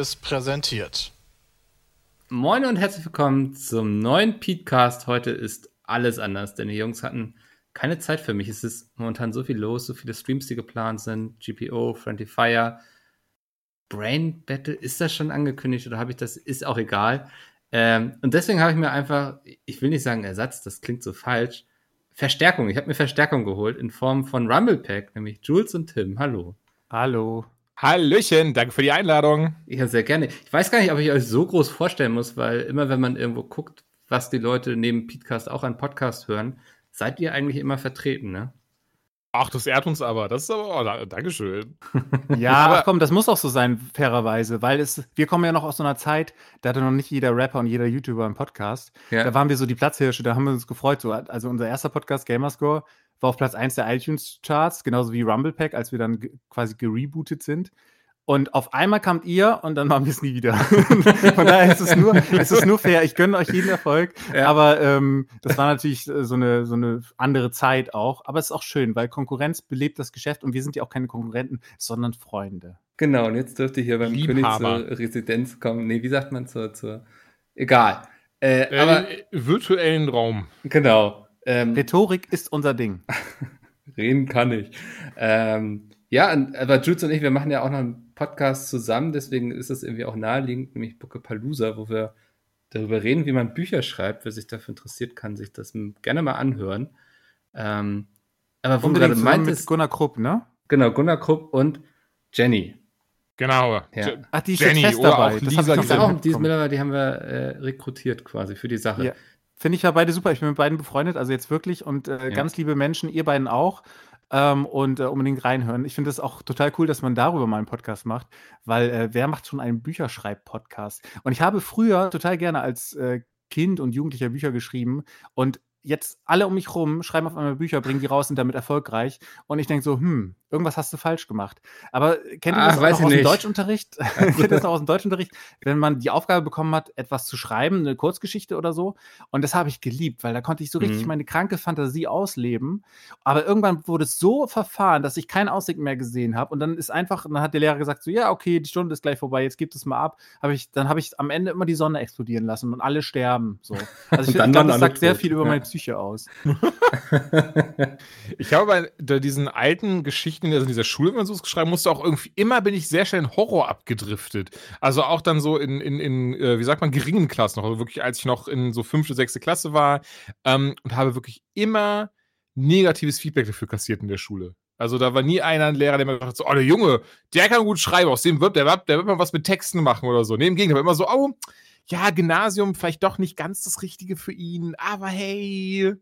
Seriös präsentiert. Moin und herzlich willkommen zum neuen Podcast. Heute ist alles anders, denn die Jungs hatten keine Zeit für mich. Es ist momentan so viel los, so viele Streams, die geplant sind. GPO, Friendly Fire, Brain Battle. Ist das schon angekündigt oder habe ich das? Ist auch egal. Ähm, und deswegen habe ich mir einfach, ich will nicht sagen Ersatz, das klingt so falsch, Verstärkung. Ich habe mir Verstärkung geholt in Form von Rumble Pack, nämlich Jules und Tim. Hallo. Hallo. Hallöchen, danke für die Einladung. Ja, sehr gerne. Ich weiß gar nicht, ob ich euch so groß vorstellen muss, weil immer wenn man irgendwo guckt, was die Leute neben Podcast auch an Podcast hören, seid ihr eigentlich immer vertreten, ne? Ach, das ehrt uns aber. Das ist aber, oh, da, Dankeschön. ja, aber komm, das muss auch so sein, fairerweise, weil es, wir kommen ja noch aus so einer Zeit, da hatte noch nicht jeder Rapper und jeder YouTuber einen Podcast. Ja. Da waren wir so die Platzhirsche, da haben wir uns gefreut. So, also unser erster Podcast, Gamerscore, war auf Platz 1 der iTunes-Charts, genauso wie Rumble Pack, als wir dann quasi gerebootet sind. Und auf einmal kamt ihr und dann machen wir es nie wieder. Von daher ist es nur, es ist nur fair. Ich gönne euch jeden Erfolg. Ja. Aber ähm, das war natürlich äh, so eine, so eine andere Zeit auch. Aber es ist auch schön, weil Konkurrenz belebt das Geschäft und wir sind ja auch keine Konkurrenten, sondern Freunde. Genau, und jetzt dürfte ich hier beim Liebhaber. König zur Residenz kommen. Nee, wie sagt man zur, zur egal. Äh, äh, aber virtuellen Raum. Genau. Ähm, Rhetorik ist unser Ding. Reden kann ich. Ähm, ja, aber Jules und ich, wir machen ja auch noch einen Podcast zusammen, deswegen ist es irgendwie auch naheliegend, nämlich Palooza, wo wir darüber reden, wie man Bücher schreibt. Wer sich dafür interessiert, kann sich das gerne mal anhören. Ähm, aber wo du gerade meintest, Gunnar Krupp, ne? Genau, Gunnar Krupp und Jenny. Genau. Ja. Ach, die ist Jenny, fest dabei. Das Lisa ich auch, die, ist mittlerweile, die haben wir äh, rekrutiert quasi für die Sache. Ja. Finde ich ja beide super. Ich bin mit beiden befreundet, also jetzt wirklich und äh, ja. ganz liebe Menschen, ihr beiden auch ähm, und äh, unbedingt reinhören. Ich finde es auch total cool, dass man darüber mal einen Podcast macht, weil äh, wer macht schon einen Bücherschreib-Podcast? Und ich habe früher total gerne als äh, Kind und Jugendlicher Bücher geschrieben und jetzt alle um mich rum schreiben auf einmal Bücher, bringen die raus, sind damit erfolgreich. Und ich denke so, hm, irgendwas hast du falsch gemacht. Aber kennt ihr das Ach, auch aus dem Deutschunterricht? kennt ihr das auch aus dem Deutschunterricht, wenn man die Aufgabe bekommen hat, etwas zu schreiben, eine Kurzgeschichte oder so? Und das habe ich geliebt, weil da konnte ich so richtig mhm. meine kranke Fantasie ausleben. Aber irgendwann wurde es so verfahren, dass ich keinen Ausweg mehr gesehen habe. Und dann ist einfach, dann hat der Lehrer gesagt, so, ja, okay, die Stunde ist gleich vorbei, jetzt gibt es mal ab. Hab ich, dann habe ich am Ende immer die Sonne explodieren lassen und alle sterben. So. Also ich, ich glaube, das sagt sehr viel über meine Psyche aus. ich habe bei diesen alten Geschichten, also in dieser Schule, wenn man so schreiben musste, auch irgendwie immer bin ich sehr schnell in Horror abgedriftet. Also auch dann so in, in, in äh, wie sagt man, geringen Klassen noch. Also wirklich, als ich noch in so fünfte, sechste Klasse war ähm, und habe wirklich immer negatives Feedback dafür kassiert in der Schule. Also da war nie einer ein Lehrer, der mir gesagt hat, so, oh, der Junge, der kann gut schreiben, aus dem wird, der, der wird mal was mit Texten machen oder so. Nee, im Gegenteil, immer so, oh, ja, Gymnasium vielleicht doch nicht ganz das Richtige für ihn, aber hey.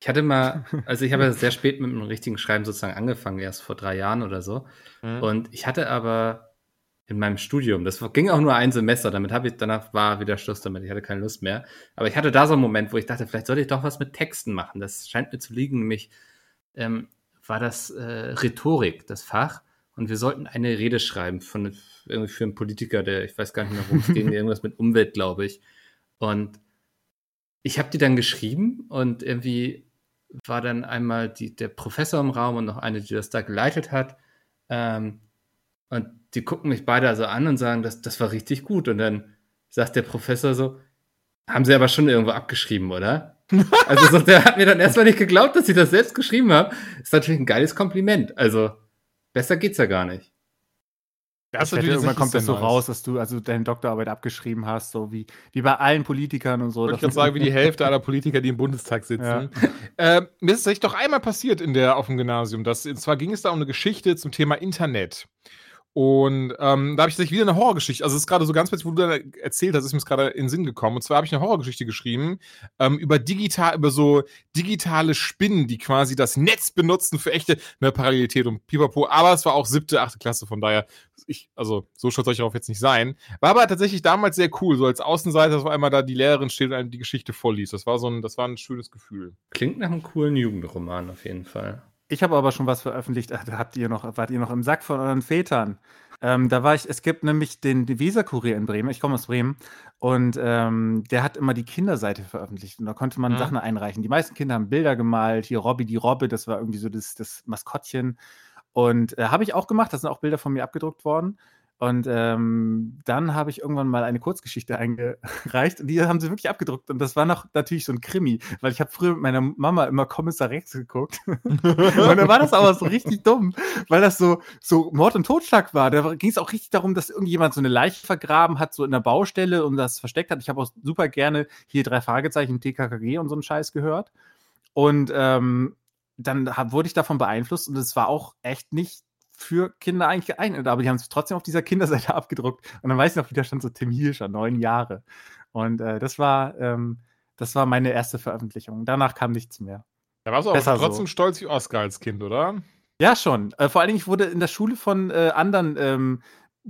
Ich hatte mal, also ich habe ja sehr spät mit dem richtigen Schreiben sozusagen angefangen, erst vor drei Jahren oder so. Mhm. Und ich hatte aber in meinem Studium, das ging auch nur ein Semester, damit habe ich, danach war wieder Schluss damit, ich hatte keine Lust mehr. Aber ich hatte da so einen Moment, wo ich dachte, vielleicht sollte ich doch was mit Texten machen. Das scheint mir zu liegen, nämlich ähm, war das äh, Rhetorik, das Fach. Und wir sollten eine Rede schreiben von, irgendwie für einen Politiker, der, ich weiß gar nicht mehr, worum es ging, irgendwas mit Umwelt, glaube ich. Und ich habe die dann geschrieben und irgendwie war dann einmal die, der Professor im Raum und noch eine, die das da geleitet hat. Ähm, und die gucken mich beide also an und sagen, das, das war richtig gut. Und dann sagt der Professor so, haben sie aber schon irgendwo abgeschrieben, oder? also so, der hat mir dann erstmal nicht geglaubt, dass ich das selbst geschrieben habe. Ist natürlich ein geiles Kompliment. Also besser geht's ja gar nicht. Das hätte, irgendwann kommt das so raus, dass du also deine Doktorarbeit abgeschrieben hast, so wie, wie bei allen Politikern und so. Ich kann sagen, wie die Hälfte aller Politiker, die im Bundestag sitzen. Ja. Äh, mir ist es doch einmal passiert in der, auf dem Gymnasium. Dass, und zwar ging es da um eine Geschichte zum Thema Internet. Und ähm, da habe ich tatsächlich wieder eine Horrorgeschichte. Also, es ist gerade so ganz plötzlich, wo du da erzählt hast, ist mir gerade in den Sinn gekommen. Und zwar habe ich eine Horrorgeschichte geschrieben ähm, über digital, über so digitale Spinnen, die quasi das Netz benutzen für echte ne, Parallelität und Pipapo. Aber es war auch siebte, achte Klasse, von daher, ich, also so soll ich darauf jetzt nicht sein. War aber tatsächlich damals sehr cool, so als Außenseiter, dass auf einmal da die Lehrerin steht und einem die Geschichte vorliest. Das war so ein, das war ein schönes Gefühl. Klingt nach einem coolen Jugendroman auf jeden Fall. Ich habe aber schon was veröffentlicht. Da habt ihr noch, wart ihr noch im Sack von euren Vätern. Ähm, da war ich, es gibt nämlich den, Weser-Kurier in Bremen. Ich komme aus Bremen. Und ähm, der hat immer die Kinderseite veröffentlicht. Und da konnte man mhm. Sachen einreichen. Die meisten Kinder haben Bilder gemalt. Hier Robby die Robbe, das war irgendwie so das, das Maskottchen. Und äh, habe ich auch gemacht. Da sind auch Bilder von mir abgedruckt worden. Und ähm, dann habe ich irgendwann mal eine Kurzgeschichte eingereicht und die haben sie wirklich abgedruckt. Und das war noch natürlich so ein Krimi, weil ich habe früher mit meiner Mama immer Kommissar Rex geguckt. und dann war das aber so richtig dumm, weil das so, so Mord und Totschlag war. Da ging es auch richtig darum, dass irgendjemand so eine Leiche vergraben hat, so in der Baustelle und das versteckt hat. Ich habe auch super gerne hier drei Fragezeichen, TKKG und so einen Scheiß gehört. Und ähm, dann hab, wurde ich davon beeinflusst und es war auch echt nicht für Kinder eigentlich geeignet, aber die haben es trotzdem auf dieser Kinderseite abgedruckt. Und dann weiß ich noch, wie da stand so Tim Hirscher, neun Jahre. Und äh, das war, ähm, das war meine erste Veröffentlichung. Danach kam nichts mehr. Da warst du aber trotzdem so. stolz wie Oscar als Kind, oder? Ja, schon. Äh, vor allen Dingen, ich wurde in der Schule von äh, anderen ähm,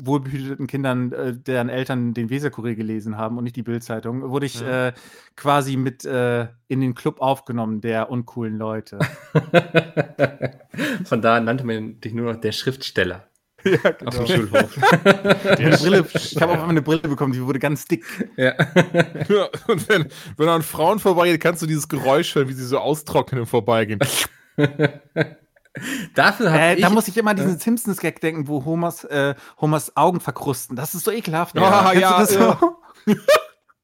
wohlbehüteten Kindern, äh, deren Eltern den Weserkurier gelesen haben und nicht die Bildzeitung, wurde ich ja. äh, quasi mit äh, in den Club aufgenommen der uncoolen Leute. Von da nannte man dich nur noch der Schriftsteller. Ja, genau. Auf dem Schulhof. Brille, ich habe auch eine Brille bekommen, die wurde ganz dick. Ja. ja und wenn, wenn an Frauen vorbeigeht, kannst du dieses Geräusch hören, wie sie so austrocknen im Vorbeigehen. Dafür äh, ich, Da muss ich immer an diesen äh, Simpsons-Gag denken, wo Homers, äh, Homers Augen verkrusten. Das ist so ekelhaft. Ja, ja, ja.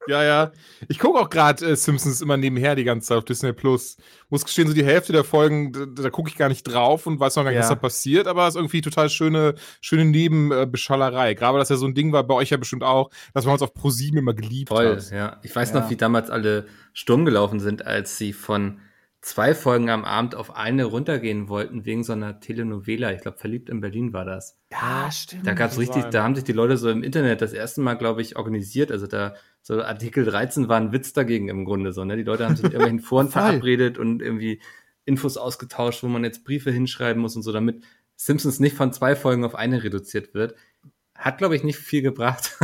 ja, ja. Ich gucke auch gerade äh, Simpsons immer nebenher die ganze Zeit auf Disney Plus. Muss gestehen, so die Hälfte der Folgen, da, da gucke ich gar nicht drauf und weiß noch gar nicht, ja. was da passiert, aber es ist irgendwie total schöne, schöne Nebenbeschallerei. Gerade, dass ja so ein Ding war, bei euch ja bestimmt auch, dass man uns auf ProSieben immer geliebt Voll, hat. ja. Ich weiß ja. noch, wie damals alle Sturm gelaufen sind, als sie von zwei Folgen am Abend auf eine runtergehen wollten wegen so einer Telenovela. Ich glaube, verliebt in Berlin war das. Ja, stimmt. Da gab es richtig, sein. da haben sich die Leute so im Internet das erste Mal, glaube ich, organisiert. Also da so Artikel 13 war ein Witz dagegen im Grunde so. Ne? Die Leute haben sich in irgendwelchen Foren verabredet und irgendwie Infos ausgetauscht, wo man jetzt Briefe hinschreiben muss und so, damit Simpsons nicht von zwei Folgen auf eine reduziert wird. Hat, glaube ich, nicht viel gebracht.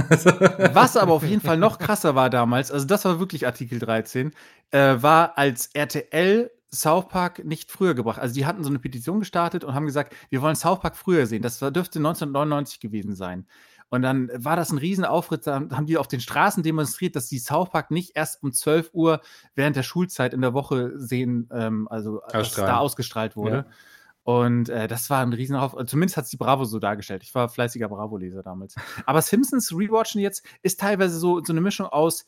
Was aber auf jeden Fall noch krasser war damals, also das war wirklich Artikel 13, äh, war als RTL South Park nicht früher gebracht. Also die hatten so eine Petition gestartet und haben gesagt, wir wollen South Park früher sehen. Das dürfte 1999 gewesen sein. Und dann war das ein Riesenaufritt, da haben die auf den Straßen demonstriert, dass die South Park nicht erst um 12 Uhr während der Schulzeit in der Woche sehen, ähm, also dass da ausgestrahlt wurde. Ja. Und äh, das war ein Riesenaufritt. Zumindest hat es die Bravo so dargestellt. Ich war fleißiger Bravo-Leser damals. Aber Simpsons Rewatchen jetzt ist teilweise so, so eine Mischung aus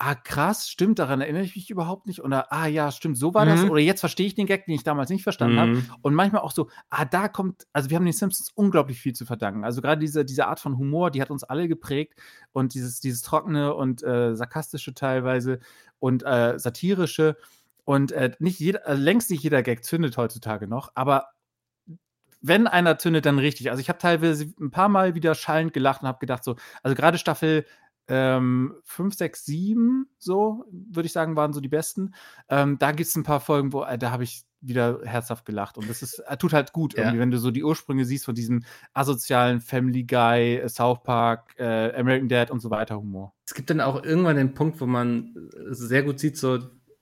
ah, krass, stimmt, daran erinnere ich mich überhaupt nicht. Oder, ah, ja, stimmt, so war mhm. das. Oder jetzt verstehe ich den Gag, den ich damals nicht verstanden mhm. habe. Und manchmal auch so, ah, da kommt, also wir haben den Simpsons unglaublich viel zu verdanken. Also gerade diese, diese Art von Humor, die hat uns alle geprägt. Und dieses, dieses trockene und äh, sarkastische teilweise und äh, satirische. Und äh, nicht jeder, also längst nicht jeder Gag zündet heutzutage noch, aber wenn einer zündet, dann richtig. Also ich habe teilweise ein paar Mal wieder schallend gelacht und habe gedacht, so, also gerade Staffel ähm, 5, 6, 7, so würde ich sagen, waren so die besten. Ähm, da gibt es ein paar Folgen, wo äh, da habe ich wieder herzhaft gelacht. Und das ist, äh, tut halt gut, ja. wenn du so die Ursprünge siehst von diesem asozialen Family Guy, äh, South Park, äh, American Dad und so weiter Humor. Es gibt dann auch irgendwann den Punkt, wo man äh, sehr gut sieht, so,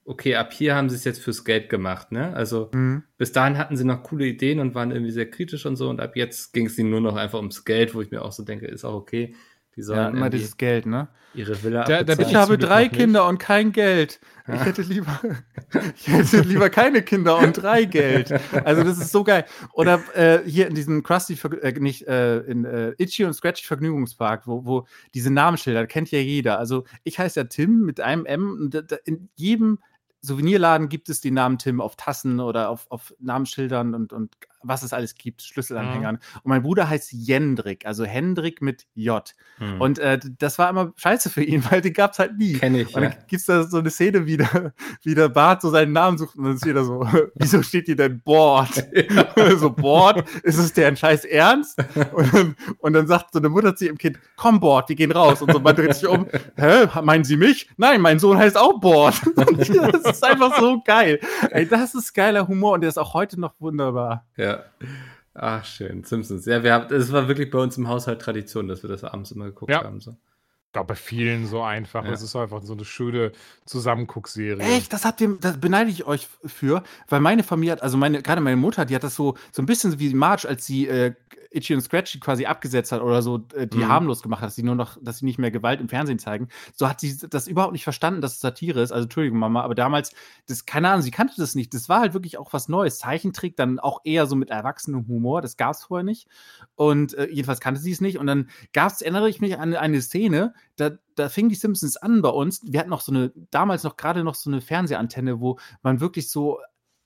okay, ab hier haben sie es jetzt fürs Geld gemacht, ne? Also mhm. bis dahin hatten sie noch coole Ideen und waren irgendwie sehr kritisch und so und ab jetzt ging es ihnen nur noch einfach ums Geld, wo ich mir auch so denke, ist auch okay. Die sollen ja, immer dieses Geld, ne? Ihre Villa der, der Ich habe drei Kinder und kein Geld. Ich hätte lieber, ich hätte lieber keine Kinder und drei Geld. Also das ist so geil. Oder äh, hier in diesem Krusty, äh, nicht äh, in äh, Itchy und Scratchy Vergnügungspark, wo, wo diese Namensschilder kennt ja jeder. Also ich heiße ja Tim mit einem M. Und in jedem Souvenirladen gibt es die Namen Tim auf Tassen oder auf, auf Namensschildern und, und was es alles gibt, Schlüsselanhängern. Mhm. Und mein Bruder heißt Jendrik, also Hendrik mit J. Mhm. Und äh, das war immer scheiße für ihn, weil den gab es halt nie. Kenn ich. Und dann ja. gibt es da so eine Szene wieder, wie der Bart so seinen Namen sucht und dann ist jeder so, wieso steht hier denn Bord? Ja. so, Bord, ist es der ein scheiß Ernst? Und dann, und dann sagt so eine Mutter zu ihrem Kind, komm Bord, wir gehen raus. Und so man dreht sich um, hä, meinen Sie mich? Nein, mein Sohn heißt auch Bord. das ist einfach so geil. Ey, das ist geiler Humor und der ist auch heute noch wunderbar. Ja. Ja. Ach, schön. Simpsons. Ja, wir haben, es war wirklich bei uns im Haushalt Tradition, dass wir das abends immer geguckt ja. haben. So. Ich glaube, bei vielen so einfach. Es ist einfach so eine schöne Zusammenguckserie. Echt? Das habt ihr, das beneide ich euch für, weil meine Familie hat, also meine, gerade meine Mutter, die hat das so, so ein bisschen wie Marge, als sie äh, Itchy und Scratchy quasi abgesetzt hat oder so äh, die mhm. harmlos gemacht hat, dass sie nur noch, dass sie nicht mehr Gewalt im Fernsehen zeigen, so hat sie das überhaupt nicht verstanden, dass es Satire ist. Also Entschuldigung, Mama, aber damals, das, keine Ahnung, sie kannte das nicht. Das war halt wirklich auch was Neues. Zeichentrick, dann auch eher so mit erwachsenem Humor, das gab es vorher nicht. Und äh, jedenfalls kannte sie es nicht. Und dann gab es, erinnere ich mich an eine Szene, da, da fing die Simpsons an bei uns. Wir hatten noch so eine, damals noch gerade noch so eine Fernsehantenne, wo man wirklich so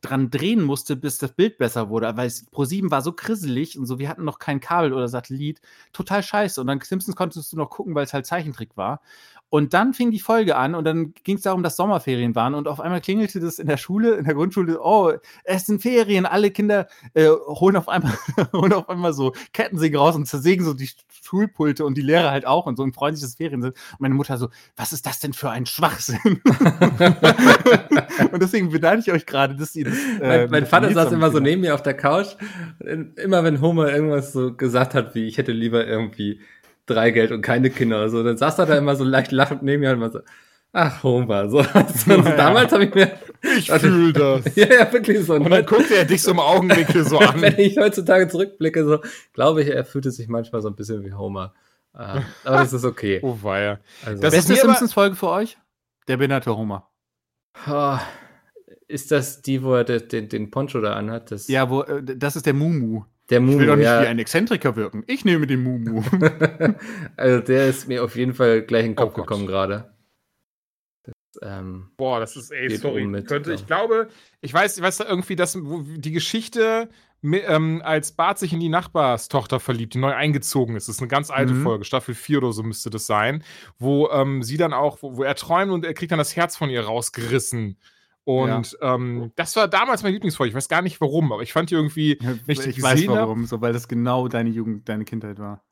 dran drehen musste, bis das Bild besser wurde, weil Pro7 war so krisselig und so, wir hatten noch kein Kabel oder Satellit. Total scheiße. Und dann Simpsons konntest du noch gucken, weil es halt Zeichentrick war. Und dann fing die Folge an und dann ging es darum, dass Sommerferien waren und auf einmal klingelte das in der Schule, in der Grundschule, oh, es sind Ferien, alle Kinder äh, holen, auf einmal, holen auf einmal so Kettensägen raus und zersägen so die Schulpulte und die Lehrer halt auch und so und freuen sich, dass Ferien sind. Und meine Mutter so, was ist das denn für ein Schwachsinn? und deswegen beneide ich euch gerade, dass ihr das. Äh, mein, mein Vater saß immer so neben mir auf der Couch. Immer wenn Homer irgendwas so gesagt hat, wie ich hätte lieber irgendwie drei Geld und keine Kinder oder so. Dann saß er da immer so leicht lachend neben mir und immer so, ach, Homer. So, also, ja, damals habe ich mir. Ich also, fühle das. ja, ja, wirklich so. Und dann guckt er dich so im Augenwinkel so an. Wenn ich heutzutage zurückblicke, so, glaube ich, er fühlte sich manchmal so ein bisschen wie Homer. Uh, aber das ist okay. Oh, weia. Also, das Beste Simpsons-Folge für euch? Der behinderte Homer. Oh, ist das die, wo er den, den Poncho da anhat? Das ja, wo, äh, das ist der Mumu. Der Mumu, ich will doch nicht ja. wie ein Exzentriker wirken. Ich nehme den Mumu. also der ist mir auf jeden Fall gleich in den Kopf oh gekommen gerade. Ähm, Boah, das ist, ey, sorry. Mit, Könnte, ja. Ich glaube, ich weiß, ich weiß irgendwie, dass die Geschichte, ähm, als Bart sich in die Nachbarstochter verliebt, die neu eingezogen ist. Das ist eine ganz alte mhm. Folge, Staffel 4 oder so müsste das sein, wo ähm, sie dann auch, wo, wo, er träumt und er kriegt dann das Herz von ihr rausgerissen. Und ja. ähm, das war damals mein Lieblingsfolge. Ich weiß gar nicht warum, aber ich fand die irgendwie. Ja, ich ich weiß warum, so, weil das genau deine Jugend, deine Kindheit war.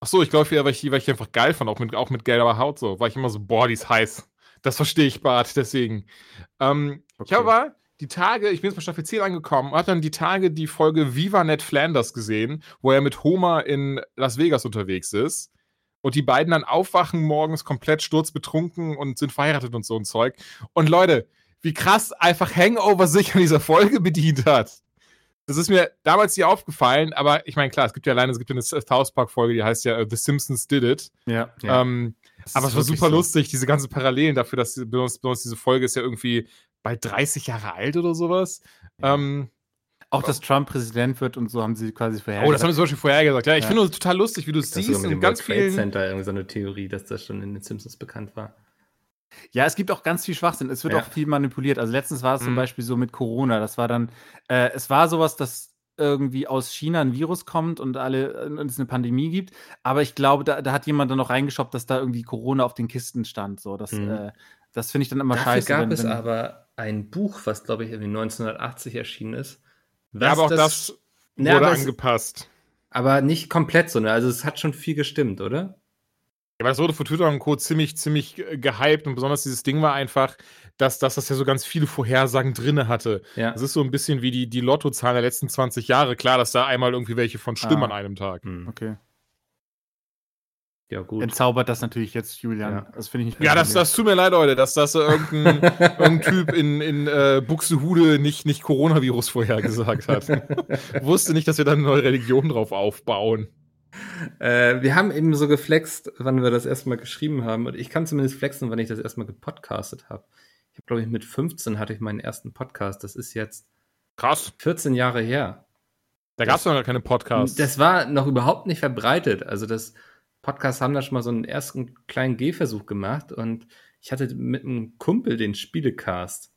Ach so, ich glaube, weil ich, weil ich die einfach geil fand, auch mit, auch mit gelber Haut so. War ich immer so, boah, die ist heiß. Das verstehe ich, Bart, deswegen. Ähm, okay. Ich habe aber die Tage, ich bin jetzt bei Staffel 10 angekommen, habe dann die Tage die Folge Viva Ned Flanders gesehen, wo er mit Homer in Las Vegas unterwegs ist. Und die beiden dann aufwachen morgens komplett sturzbetrunken und sind verheiratet und so ein Zeug. Und Leute, wie krass einfach Hangover sich an dieser Folge bedient hat. Das ist mir damals nie aufgefallen, aber ich meine, klar, es gibt ja alleine, es gibt ja eine South Park-Folge, die heißt ja uh, The Simpsons Did It. Ja. ja. Ähm, aber es war super so. lustig, diese ganzen Parallelen dafür, dass besonders, diese Folge ist ja irgendwie bald 30 Jahre alt oder sowas. Ja. Ähm, auch, dass Trump Präsident wird und so haben sie quasi vorhergesagt. Oh, das haben sie zum Beispiel vorhergesagt. Ja, ich ja. finde es total lustig, wie du es siehst. In ganz vielen Center irgendwie so eine Theorie, dass das schon in den Simpsons bekannt war. Ja, es gibt auch ganz viel Schwachsinn. Es wird ja. auch viel manipuliert. Also letztens war es mhm. zum Beispiel so mit Corona. Das war dann, äh, es war sowas, dass irgendwie aus China ein Virus kommt und alle und es eine Pandemie gibt. Aber ich glaube, da, da hat jemand dann noch reingeschoppt, dass da irgendwie Corona auf den Kisten stand. So, das, mhm. äh, das finde ich dann immer Dafür scheiße. gab wenn, es wenn, aber ein Buch, was glaube ich irgendwie 1980 erschienen ist. Ja, aber auch das, das wurde ja, angepasst. aber nicht komplett so, ne? Also es hat schon viel gestimmt, oder? Ja, weil das wurde von Twitter und Co. ziemlich, ziemlich gehypt und besonders dieses Ding war einfach, dass, dass das ja so ganz viele Vorhersagen drinne hatte. Ja. Das ist so ein bisschen wie die, die Lottozahlen der letzten 20 Jahre. Klar, dass da einmal irgendwie welche von stimmen ah. an einem Tag. Hm. Okay. Ja, gut. Entzaubert das natürlich jetzt, Julian. Ja. Das finde ich nicht Ja, das, das tut mir leid, Leute, dass das irgendein, irgendein Typ in, in äh, Buxtehude nicht, nicht Coronavirus vorhergesagt hat. Wusste nicht, dass wir da eine neue Religion drauf aufbauen. Äh, wir haben eben so geflext, wann wir das erstmal geschrieben haben. Und ich kann zumindest flexen, wann ich das erstmal gepodcastet habe. Ich habe, glaube ich, mit 15 hatte ich meinen ersten Podcast. Das ist jetzt krass 14 Jahre her. Da gab es noch gar keine Podcasts. Das war noch überhaupt nicht verbreitet. Also das Podcasts haben da schon mal so einen ersten kleinen Gehversuch gemacht und ich hatte mit einem Kumpel den Spielecast.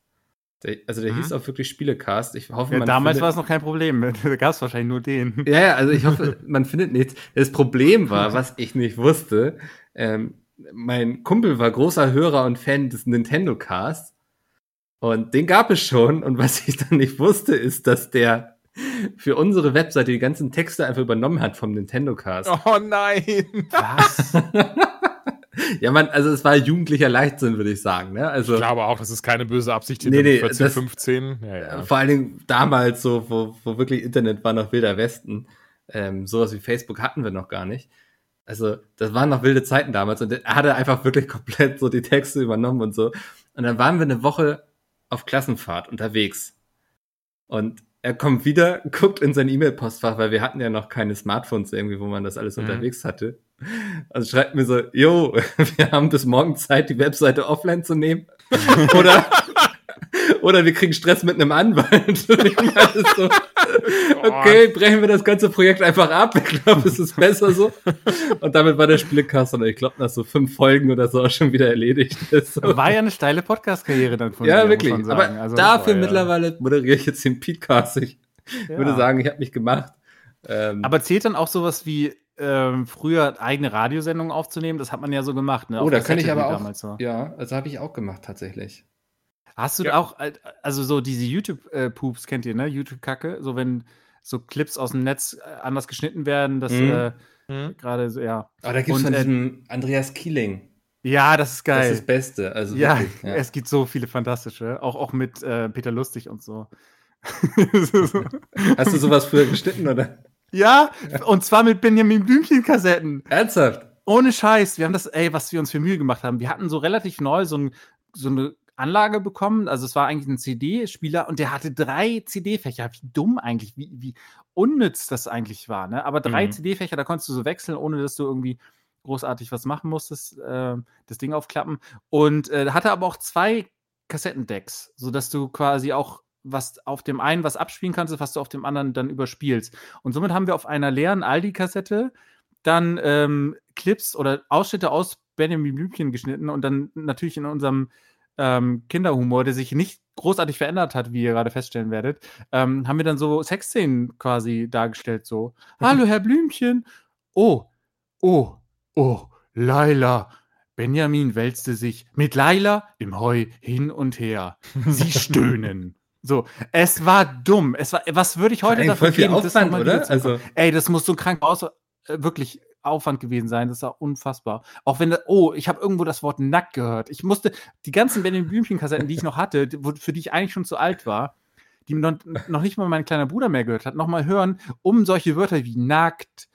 Der, also der mhm. hieß auch wirklich Spielecast. Ich hoffe, ja, man damals war es noch kein Problem. Da gab es wahrscheinlich nur den. Ja, ja, also ich hoffe, man findet nichts. Das Problem war, was ich nicht wusste, ähm, mein Kumpel war großer Hörer und Fan des Nintendo Cast. Und den gab es schon. Und was ich dann nicht wusste, ist, dass der für unsere Webseite die ganzen Texte einfach übernommen hat vom Nintendo Cast. Oh nein! Was? ja, man, also es war jugendlicher Leichtsinn, würde ich sagen. Ne? Also, ich glaube auch, das ist keine böse Absicht hinter nee, nee, 14, das, 15. Ja, ja. Vor allen Dingen damals, so, wo, wo wirklich Internet war noch wilder Westen. Ähm, sowas wie Facebook hatten wir noch gar nicht. Also, das waren noch wilde Zeiten damals und er hatte einfach wirklich komplett so die Texte übernommen und so. Und dann waren wir eine Woche auf Klassenfahrt unterwegs. Und er kommt wieder, guckt in sein E-Mail-Postfach, weil wir hatten ja noch keine Smartphones irgendwie, wo man das alles mhm. unterwegs hatte. Also schreibt mir so, yo, wir haben bis morgen Zeit, die Webseite offline zu nehmen. Oder oder wir kriegen Stress mit einem Anwalt. so, okay, brechen wir das ganze Projekt einfach ab. Ich glaube, es ist besser so. Und damit war der Spielekasten, ich glaube, nach so fünf Folgen oder so auch schon wieder erledigt ist. War ja eine steile Podcast-Karriere dann von Ja, dir, wirklich. Aber also, dafür boah, ja. mittlerweile moderiere ich jetzt den Podcast. Ich ja. würde sagen, ich habe mich gemacht. Ähm, Aber zählt dann auch sowas wie ähm, früher eigene Radiosendungen aufzunehmen? Das hat man ja so gemacht. Ne? Oh, da kann ich aber auch. So. Ja, also habe ich auch gemacht tatsächlich. Hast du ja. auch, also so diese YouTube-Poops kennt ihr, ne? YouTube-Kacke, so wenn so Clips aus dem Netz äh, anders geschnitten werden, das mhm. äh, mhm. gerade so, ja. Aber da gibt es von äh, diesem Andreas Kieling. Ja, das ist geil. Das ist das Beste. Also ja, wirklich, ja, es gibt so viele fantastische, auch, auch mit äh, Peter Lustig und so. Hast du sowas früher geschnitten, oder? Ja, und zwar mit Benjamin Blümchen-Kassetten. Ernsthaft? Ohne Scheiß. Wir haben das, ey, was wir uns für Mühe gemacht haben. Wir hatten so relativ neu so, ein, so eine Anlage bekommen. Also es war eigentlich ein CD-Spieler und der hatte drei CD-Fächer. Wie dumm eigentlich, wie, wie unnütz das eigentlich war. Ne? Aber drei mhm. CD-Fächer, da konntest du so wechseln, ohne dass du irgendwie großartig was machen musstest, äh, das Ding aufklappen. Und äh, hatte aber auch zwei Kassettendecks, sodass du quasi auch was auf dem einen was abspielen kannst, was du auf dem anderen dann überspielst. Und somit haben wir auf einer leeren Aldi-Kassette dann ähm, Clips oder Ausschnitte aus Benjamin Blümchen geschnitten und dann natürlich in unserem ähm, Kinderhumor, der sich nicht großartig verändert hat, wie ihr gerade feststellen werdet, ähm, haben wir dann so Sexszenen quasi dargestellt, so, hallo Herr Blümchen, oh, oh, oh, Laila, Benjamin wälzte sich mit Laila im Heu hin und her. Sie stöhnen. So, es war dumm. Es war, was würde ich heute dafür geben? Aufwand, oder? Also, ey, das muss so krank aus, äh, wirklich Aufwand gewesen sein. Das war unfassbar. Auch wenn, oh, ich habe irgendwo das Wort nackt gehört. Ich musste die ganzen Benjamin Blümchen-Kassetten, die ich noch hatte, für die ich eigentlich schon zu alt war, die noch, noch nicht mal mein kleiner Bruder mehr gehört hat, nochmal hören, um solche Wörter wie nackt,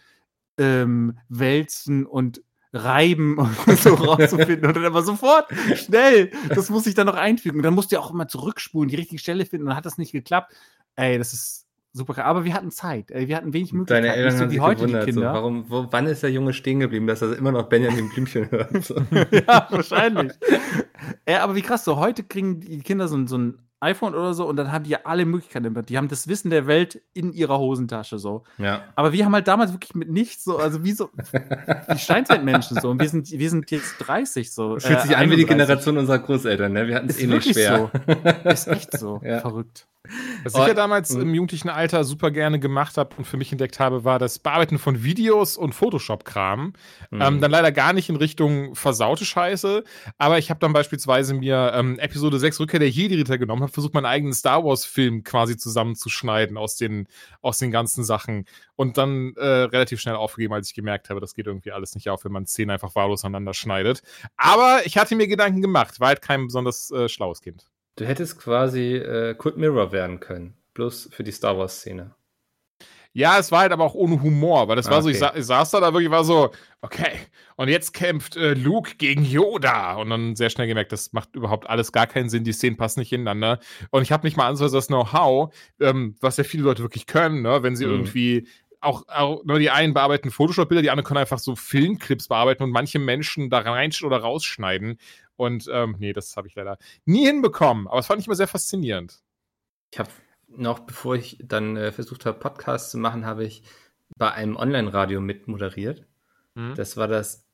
ähm, wälzen und reiben und so rauszufinden und dann aber sofort schnell, das muss ich dann noch einfügen. Und dann musst du ja auch immer zurückspulen, die richtige Stelle finden und dann hat das nicht geklappt. Ey, das ist super. Aber wir hatten Zeit. Wir hatten wenig Möglichkeiten. Deine Eltern so haben sich heute gewundert, die Kinder. So, warum, wo, wann ist der Junge stehen geblieben, dass er immer noch Benjamin Blümchen hört? So. ja, wahrscheinlich. ja, aber wie krass, so heute kriegen die Kinder so, so ein iPhone oder so und dann haben die ja alle Möglichkeiten. Die haben das Wissen der Welt in ihrer Hosentasche so. Ja. Aber wir haben halt damals wirklich mit nichts so, also wie so wie Steinzeitmenschen so. Und wir sind, wir sind jetzt 30 so. Fühlt äh, sich an wie die Generation unserer Großeltern, ne? Wir hatten es eh nicht schwer. So. Ist echt so. Ja. Verrückt. Was ich ja damals mhm. im jugendlichen Alter super gerne gemacht habe und für mich entdeckt habe, war das Bearbeiten von Videos und Photoshop-Kram. Mhm. Ähm, dann leider gar nicht in Richtung versaute Scheiße, aber ich habe dann beispielsweise mir ähm, Episode 6 Rückkehr der Jedi-Ritter genommen, habe versucht, meinen eigenen Star Wars-Film quasi zusammenzuschneiden aus den, aus den ganzen Sachen und dann äh, relativ schnell aufgegeben, als ich gemerkt habe, das geht irgendwie alles nicht auf, wenn man Szenen einfach wahllos aneinander schneidet. Aber ich hatte mir Gedanken gemacht, war halt kein besonders äh, schlaues Kind. Du hättest quasi äh, Quick Mirror werden können. Bloß für die Star Wars-Szene. Ja, es war halt aber auch ohne Humor, weil das ah, war so, ich, sa ich, saß da, da wirklich war so, okay, und jetzt kämpft äh, Luke gegen Yoda. Und dann sehr schnell gemerkt, das macht überhaupt alles gar keinen Sinn, die Szenen passen nicht ineinander. Und ich habe nicht mal ansatzweise das Know-how, ähm, was ja viele Leute wirklich können, ne? wenn sie mhm. irgendwie auch, auch nur die einen bearbeiten Photoshop-Bilder, die anderen können einfach so Filmclips bearbeiten und manche Menschen da rein oder rausschneiden. Und ähm, nee, das habe ich leider nie hinbekommen. Aber es fand ich immer sehr faszinierend. Ich habe noch, bevor ich dann äh, versucht habe, Podcasts zu machen, habe ich bei einem Online-Radio mitmoderiert. Mhm. Das war das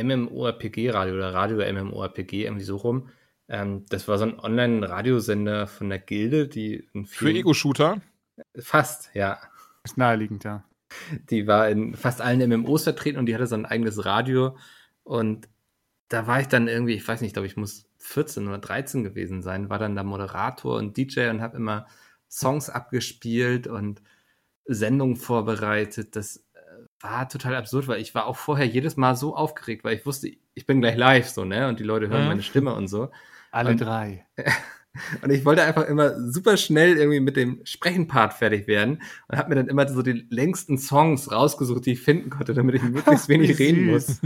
MMORPG-Radio oder Radio MMORPG, irgendwie so rum. Ähm, das war so ein Online-Radiosender von der Gilde, die Für Ego-Shooter? Fast, ja. Ist naheliegend, ja. Die war in fast allen MMOs vertreten und die hatte so ein eigenes Radio. Und da war ich dann irgendwie, ich weiß nicht, glaube ich muss 14 oder 13 gewesen sein, war dann der Moderator und DJ und habe immer Songs abgespielt und Sendungen vorbereitet. Das äh, war total absurd, weil ich war auch vorher jedes Mal so aufgeregt, weil ich wusste, ich bin gleich live so, ne? Und die Leute hören mhm. meine Stimme und so. Alle und, drei. Und ich wollte einfach immer super schnell irgendwie mit dem Sprechenpart fertig werden und habe mir dann immer so die längsten Songs rausgesucht, die ich finden konnte, damit ich möglichst wenig reden muss.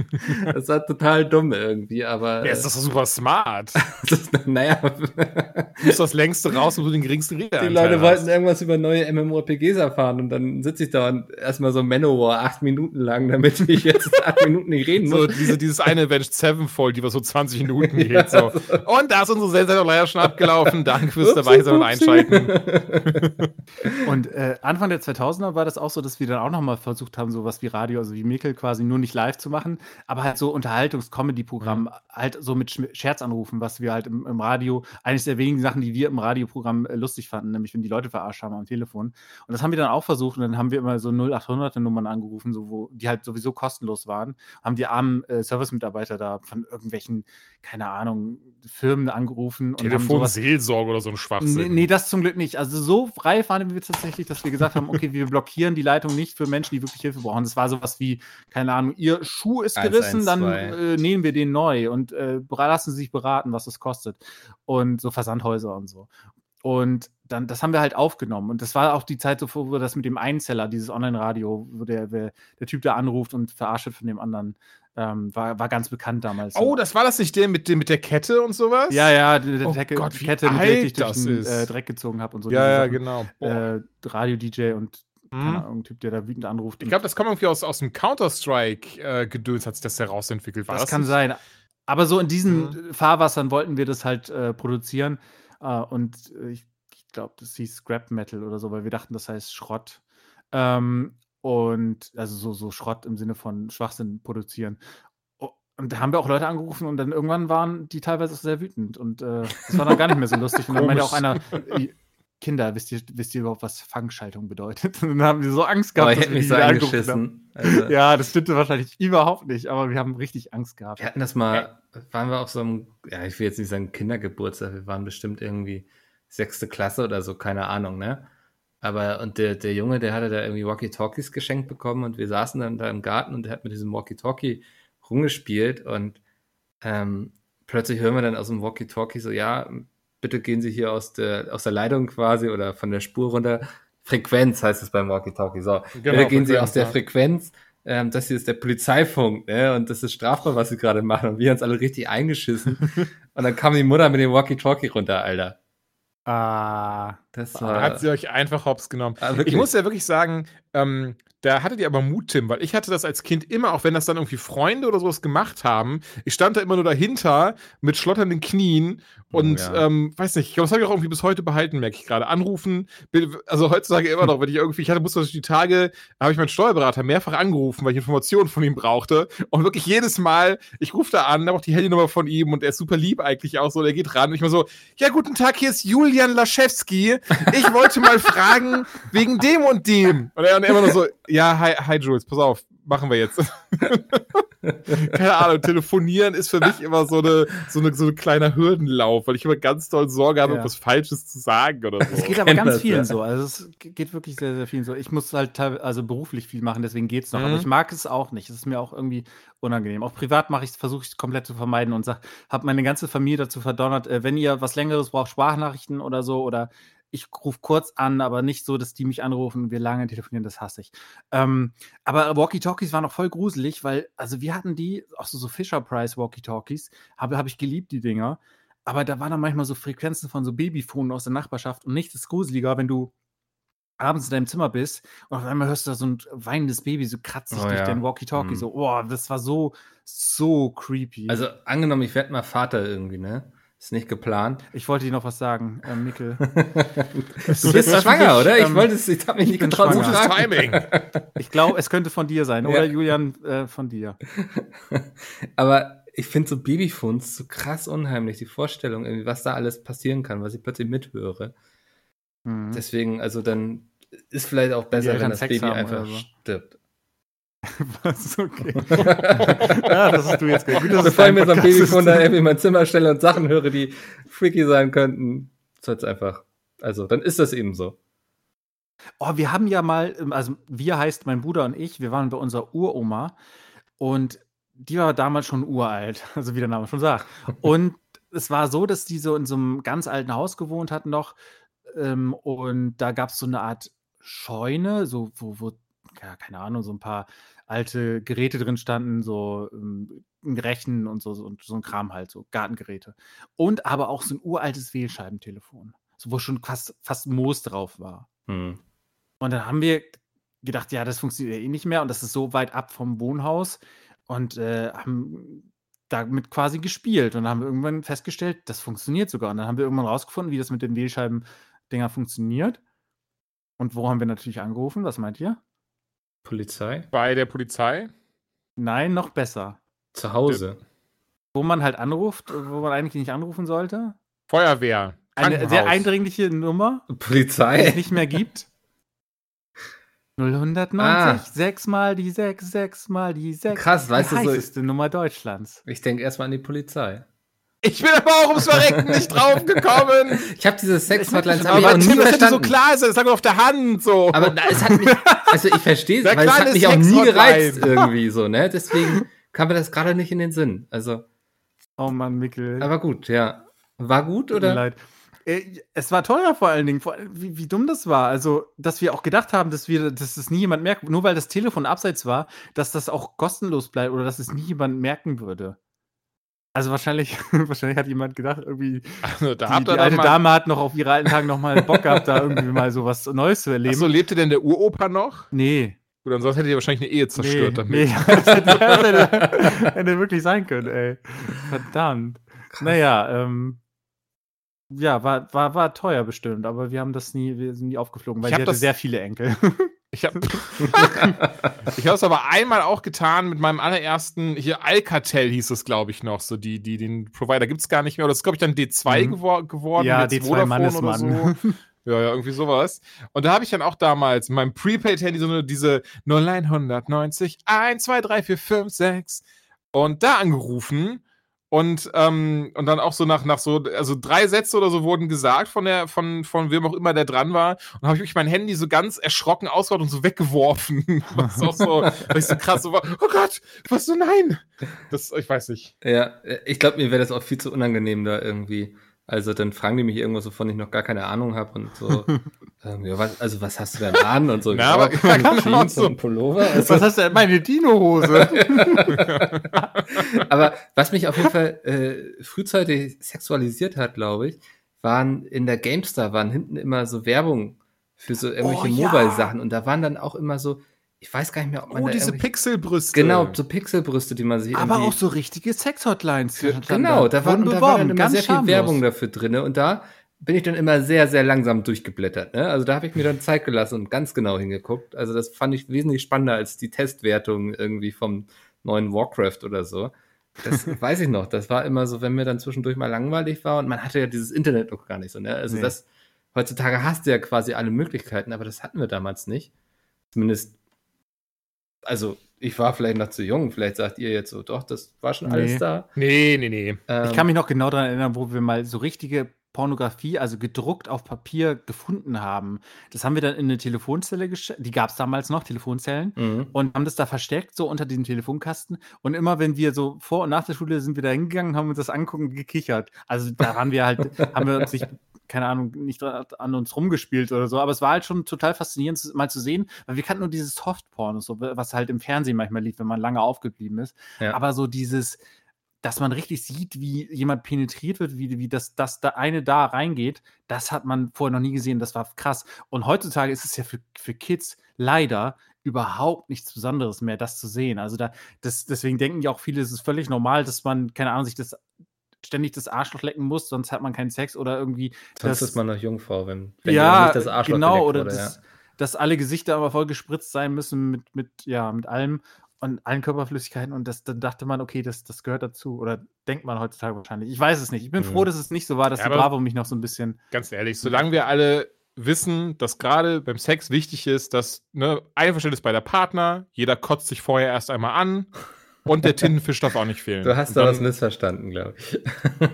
Das war total dumm irgendwie, aber. Ja, ist das super smart. das, naja. Du musst das längste raus, wo du den geringsten Rede Die Leute wollten irgendwas über neue MMORPGs erfahren und dann sitze ich da und erstmal so Manowar acht Minuten lang, damit ich jetzt acht Minuten nicht reden muss. So diese, dieses eine Avenged Sevenfold, die war so 20 Minuten geht. ja, so. Und da ist unsere Sendung leider schon abgelaufen. Danke fürs dabei sein und einschalten. und äh, Anfang der 2000er war das auch so, dass wir dann auch nochmal versucht haben, sowas wie Radio, also wie Mikkel quasi nur nicht live zu machen, aber halt so Unterhaltungs-Comedy-Programm, mhm. halt so mit Scherzanrufen, was wir halt im, im, Radio, eines der wenigen Sachen, die wir im Radioprogramm äh, lustig fanden, nämlich wenn die Leute verarscht haben am Telefon. Und das haben wir dann auch versucht und dann haben wir immer so 0800er Nummern angerufen, so, wo, die halt sowieso kostenlos waren, haben die armen äh, Service-Mitarbeiter da von irgendwelchen, keine Ahnung, Firmen angerufen. Telefonseelsorge oder so ein Schwachsinn. Nee, nee, das zum Glück nicht. Also so reif waren wir tatsächlich, dass wir gesagt haben, okay, wir blockieren die Leitung nicht für Menschen, die wirklich Hilfe brauchen. Das war sowas wie, keine Ahnung, ihr Schuh ist gerissen, 1, 1, dann äh, nehmen wir den neu und äh, lassen Sie sich beraten, was das kostet. Und so Versandhäuser und so. Und dann, das haben wir halt aufgenommen. Und das war auch die Zeit, so, wo wir das mit dem Einzeller, dieses Online-Radio, wo der, der, Typ da anruft und verarscht wird von dem anderen, ähm, war, war ganz bekannt damals. Oh, das war das nicht der mit, mit der Kette und sowas? Ja, ja, die, oh Decke, Gott, Kette, mit der ich durch den äh, Dreck gezogen habe und so. Ja, ja, genau. Äh, Radio-DJ und hm. ein Typ, der da wütend anruft. Ich glaube, das kommt irgendwie aus, aus dem Counter-Strike-Gedöns, äh, hat sich das herausentwickelt. War das, das kann nicht? sein. Aber so in diesen hm. Fahrwassern wollten wir das halt äh, produzieren. Äh, und ich, ich glaube, das hieß Scrap Metal oder so, weil wir dachten, das heißt Schrott. Ähm, und also so, so Schrott im Sinne von Schwachsinn produzieren. Und da haben wir auch Leute angerufen und dann irgendwann waren die teilweise sehr wütend und äh, das war dann gar nicht mehr so lustig. Und dann meinte auch einer, Kinder, wisst ihr, wisst ihr überhaupt, was Fangschaltung bedeutet? Und dann haben wir so Angst gehabt, aber dass wir die so angeschissen. Also, ja, das stimmte wahrscheinlich überhaupt nicht, aber wir haben richtig Angst gehabt. Wir hatten das mal, waren wir auf so einem, ja, ich will jetzt nicht sagen Kindergeburtstag, wir waren bestimmt irgendwie sechste Klasse oder so, keine Ahnung, ne? Aber und der, der Junge, der hatte da irgendwie Walkie-Talkies geschenkt bekommen und wir saßen dann da im Garten und der hat mit diesem Walkie-Talkie rumgespielt und ähm, plötzlich hören wir dann aus dem Walkie-Talkie so, ja, bitte gehen Sie hier aus der, aus der Leitung quasi oder von der Spur runter. Frequenz heißt es beim Walkie-Talkie. So, genau, bitte gehen Sie aus der Frequenz. Ähm, das hier ist der Polizeifunk, ne? Und das ist strafbar, was Sie gerade machen. Und wir haben uns alle richtig eingeschissen. und dann kam die Mutter mit dem Walkie-Talkie runter, Alter. Ah, das war. Hat sie euch einfach hops genommen. Ah, ich muss ja wirklich sagen, ähm, da hattet ihr aber Mut, Tim, weil ich hatte das als Kind immer, auch wenn das dann irgendwie Freunde oder sowas gemacht haben, ich stand da immer nur dahinter mit schlotternden Knien und oh, ja. ähm, weiß nicht, ich glaube, das habe ich auch irgendwie bis heute behalten, merke ich gerade. Anrufen, also heutzutage immer noch, wenn ich irgendwie, ich hatte, musste die Tage, habe ich meinen Steuerberater mehrfach angerufen, weil ich Informationen von ihm brauchte. Und wirklich jedes Mal, ich rufe da an, habe auch die Handynummer von ihm und er ist super lieb eigentlich auch so, der geht ran und ich mal so, ja, guten Tag, hier ist Julian Laschewski. Ich wollte mal fragen, wegen dem und dem. Und er, und er immer nur so, ja, hi, hi Jules, pass auf, machen wir jetzt. Keine Ahnung, telefonieren ist für mich immer so eine, so eine, so ein kleiner Hürdenlauf, weil ich immer ganz doll Sorge habe, ja. etwas Falsches zu sagen oder so. Es geht aber ganz vielen ja. so. Also es geht wirklich sehr, sehr vielen so. Ich muss halt also beruflich viel machen, deswegen geht es noch. Mhm. Aber ich mag es auch nicht. Es ist mir auch irgendwie unangenehm. Auch privat mache ich versuche ich es komplett zu vermeiden und habe meine ganze Familie dazu verdonnert, äh, wenn ihr was längeres braucht, Sprachnachrichten oder so oder ich rufe kurz an, aber nicht so, dass die mich anrufen und wir lange telefonieren, das hasse ich. Ähm, aber Walkie-Talkies waren auch voll gruselig, weil, also wir hatten die, auch so, so Fisher-Price Walkie-Talkies, habe hab ich geliebt, die Dinger. Aber da waren dann manchmal so Frequenzen von so Babyfonen aus der Nachbarschaft und nichts ist gruseliger, wenn du abends in deinem Zimmer bist und auf einmal hörst du da so ein weinendes Baby so kratzig oh, durch ja. den Walkie-Talkie. Mhm. So, oh, das war so, so creepy. Also angenommen, ich werde mal Vater irgendwie, ne? Ist nicht geplant. Ich wollte dir noch was sagen, äh, Mikkel. du bist schwanger, oder? Ich ähm, wollte es, ich habe mich nicht getraut zu fragen. Timing. Ich glaube, es könnte von dir sein, oder Julian, äh, von dir. Aber ich finde so Babyfunds so krass unheimlich, die Vorstellung, irgendwie, was da alles passieren kann, was ich plötzlich mithöre. Mhm. Deswegen, also dann ist vielleicht auch besser, wenn das Sex Baby einfach so. stirbt. Was? Okay. ja, das hast du jetzt gut. Gut, Bevor ich mir so ein Babyfon da irgendwie in mein Zimmer stelle und Sachen höre, die freaky sein könnten, soll es einfach. Also, dann ist das eben so. Oh, wir haben ja mal, ähm, also wir heißt mein Bruder und ich, wir waren bei unserer Uroma und die war damals schon uralt, also wie der Name schon sagt. Und es war so, dass die so in so einem ganz alten Haus gewohnt hatten noch. Ähm, und da gab es so eine Art Scheune, so, wo, wo, ja, keine Ahnung, so ein paar alte Geräte drin standen, so ähm, ein Rechen und so, so, so ein Kram halt, so Gartengeräte. Und aber auch so ein uraltes Wählscheibentelefon, so, wo schon fast, fast Moos drauf war. Hm. Und dann haben wir gedacht, ja, das funktioniert eh nicht mehr und das ist so weit ab vom Wohnhaus und äh, haben damit quasi gespielt und haben wir irgendwann festgestellt, das funktioniert sogar. Und dann haben wir irgendwann rausgefunden, wie das mit den Wählscheiben-Dinger funktioniert. Und wo haben wir natürlich angerufen? Was meint ihr? Polizei? Bei der Polizei? Nein, noch besser. Zu Hause. Wo man halt anruft, wo man eigentlich nicht anrufen sollte. Feuerwehr. Eine sehr eindringliche Nummer. Polizei. Die es nicht mehr gibt. 090, ah. 6 mal die 6, 6 mal die 6. Krass, weißt die du so. Die heißeste Nummer Deutschlands. Ich denke erstmal an die Polizei. Ich bin aber auch ums Verrecken nicht drauf gekommen. Ich habe diese Sex-Hotlines hab ich auch nie verstanden. so klar ist, das lag auf der Hand so. Aber es hat mich, also ich verstehe es, weil es hat mich auch nie gereizt irgendwie so, ne? Deswegen kam mir das gerade nicht in den Sinn. Also. Oh Mann, Mikkel. Aber gut, ja. War gut oder? Leid. Äh, es war teuer vor allen Dingen, wie, wie, dumm das war. Also, dass wir auch gedacht haben, dass wir, dass es nie jemand merkt, nur weil das Telefon abseits war, dass das auch kostenlos bleibt oder dass es nie jemand merken würde. Also wahrscheinlich, wahrscheinlich hat jemand gedacht, irgendwie also, da die, die alte Dame hat noch auf ihre alten Tagen noch mal Bock gehabt, da irgendwie mal so was Neues zu erleben. Achso, lebte denn der Uropa noch? Nee. Gut, ansonsten hätte ihr wahrscheinlich eine Ehe zerstört nee, damit. Nee, das hätte, hätte, wirklich sein können, ey. Verdammt. Krass. Naja, ähm, ja, war, war, war teuer bestimmt, aber wir haben das nie, wir sind nie aufgeflogen, weil ich sie hatte sehr viele Enkel. Ich habe ich es aber einmal auch getan mit meinem allerersten, hier Alcatel hieß es, glaube ich, noch, so die, die, den Provider gibt es gar nicht mehr. Oder das ist, glaube ich, dann D2 mhm. gewor geworden. Ja, D2 Mannesmann. So. Ja, ja, irgendwie sowas. Und da habe ich dann auch damals mein Prepaid-Handy, so eine, diese 0990 1, 2, 3, 4, 5, 6 und da angerufen und, ähm, und dann auch so nach, nach so, also drei Sätze oder so wurden gesagt von der, von, von wem auch immer der dran war. Und habe ich wirklich mein Handy so ganz erschrocken ausgehauen und so weggeworfen. was auch so, weil ich so krass so war, oh Gott, was so nein. Das, ich weiß nicht. Ja, ich glaube, mir wäre das auch viel zu unangenehm da irgendwie. Also dann fragen die mich irgendwas, wovon ich noch gar keine Ahnung habe und so. ähm, ja, was, also was hast du denn an und so? Na, aber ja, genau, Jeans so. und Pullover. Also, was hast du denn? Meine Dino-Hose. aber was mich auf jeden Fall äh, frühzeitig sexualisiert hat, glaube ich, waren in der GameStar waren hinten immer so Werbung für so irgendwelche oh, Mobile-Sachen und da waren dann auch immer so ich weiß gar nicht mehr, ob man oh, diese Pixelbrüste. Genau, so Pixelbrüste, die man sich Aber auch so richtige Sex-Hotlines. Genau, da, war, da war dann immer sehr viel Werbung dafür drin. Und da bin ich dann immer sehr, sehr langsam durchgeblättert. Ne? Also da habe ich mir dann Zeit gelassen und ganz genau hingeguckt. Also das fand ich wesentlich spannender als die Testwertung irgendwie vom neuen Warcraft oder so. Das weiß ich noch. Das war immer so, wenn mir dann zwischendurch mal langweilig war und man hatte ja dieses Internet noch gar nicht so. Ne? Also nee. das heutzutage hast du ja quasi alle Möglichkeiten, aber das hatten wir damals nicht. Zumindest also ich war vielleicht noch zu jung, vielleicht sagt ihr jetzt so, doch, das war schon alles nee. da. Nee, nee, nee. Ähm, ich kann mich noch genau daran erinnern, wo wir mal so richtige Pornografie, also gedruckt auf Papier gefunden haben. Das haben wir dann in eine Telefonzelle geschickt, die gab es damals noch, Telefonzellen, mhm. und haben das da versteckt, so unter diesem Telefonkasten. Und immer, wenn wir so vor und nach der Schule sind wir da hingegangen, haben uns das angucken und gekichert. Also da waren wir halt, haben wir uns nicht keine Ahnung, nicht an uns rumgespielt oder so, aber es war halt schon total faszinierend, mal zu sehen, weil wir kannten nur dieses Softporn, so, was halt im Fernsehen manchmal lief, wenn man lange aufgeblieben ist. Ja. Aber so dieses, dass man richtig sieht, wie jemand penetriert wird, wie, wie das, das da eine da reingeht, das hat man vorher noch nie gesehen, das war krass. Und heutzutage ist es ja für, für Kids leider überhaupt nichts Besonderes mehr, das zu sehen. Also da, das, deswegen denken ja auch viele, es ist völlig normal, dass man, keine Ahnung, sich das ständig das Arschloch lecken muss, sonst hat man keinen Sex oder irgendwie. Sonst ist man noch Jungfrau, wenn, wenn ja, das Arschloch genau, oder wurde, das, ja. dass alle Gesichter aber voll gespritzt sein müssen mit, mit, ja, mit allem und allen Körperflüssigkeiten und das, dann dachte man, okay, das, das gehört dazu oder denkt man heutzutage wahrscheinlich. Ich weiß es nicht. Ich bin mhm. froh, dass es nicht so war, dass ja, die Bravo mich noch so ein bisschen. Ganz ehrlich, solange wir alle wissen, dass gerade beim Sex wichtig ist, dass ne, Einverständnis bei der Partner, jeder kotzt sich vorher erst einmal an. Und der Tintenfisch darf auch nicht fehlen. Du hast da was missverstanden, glaube ich.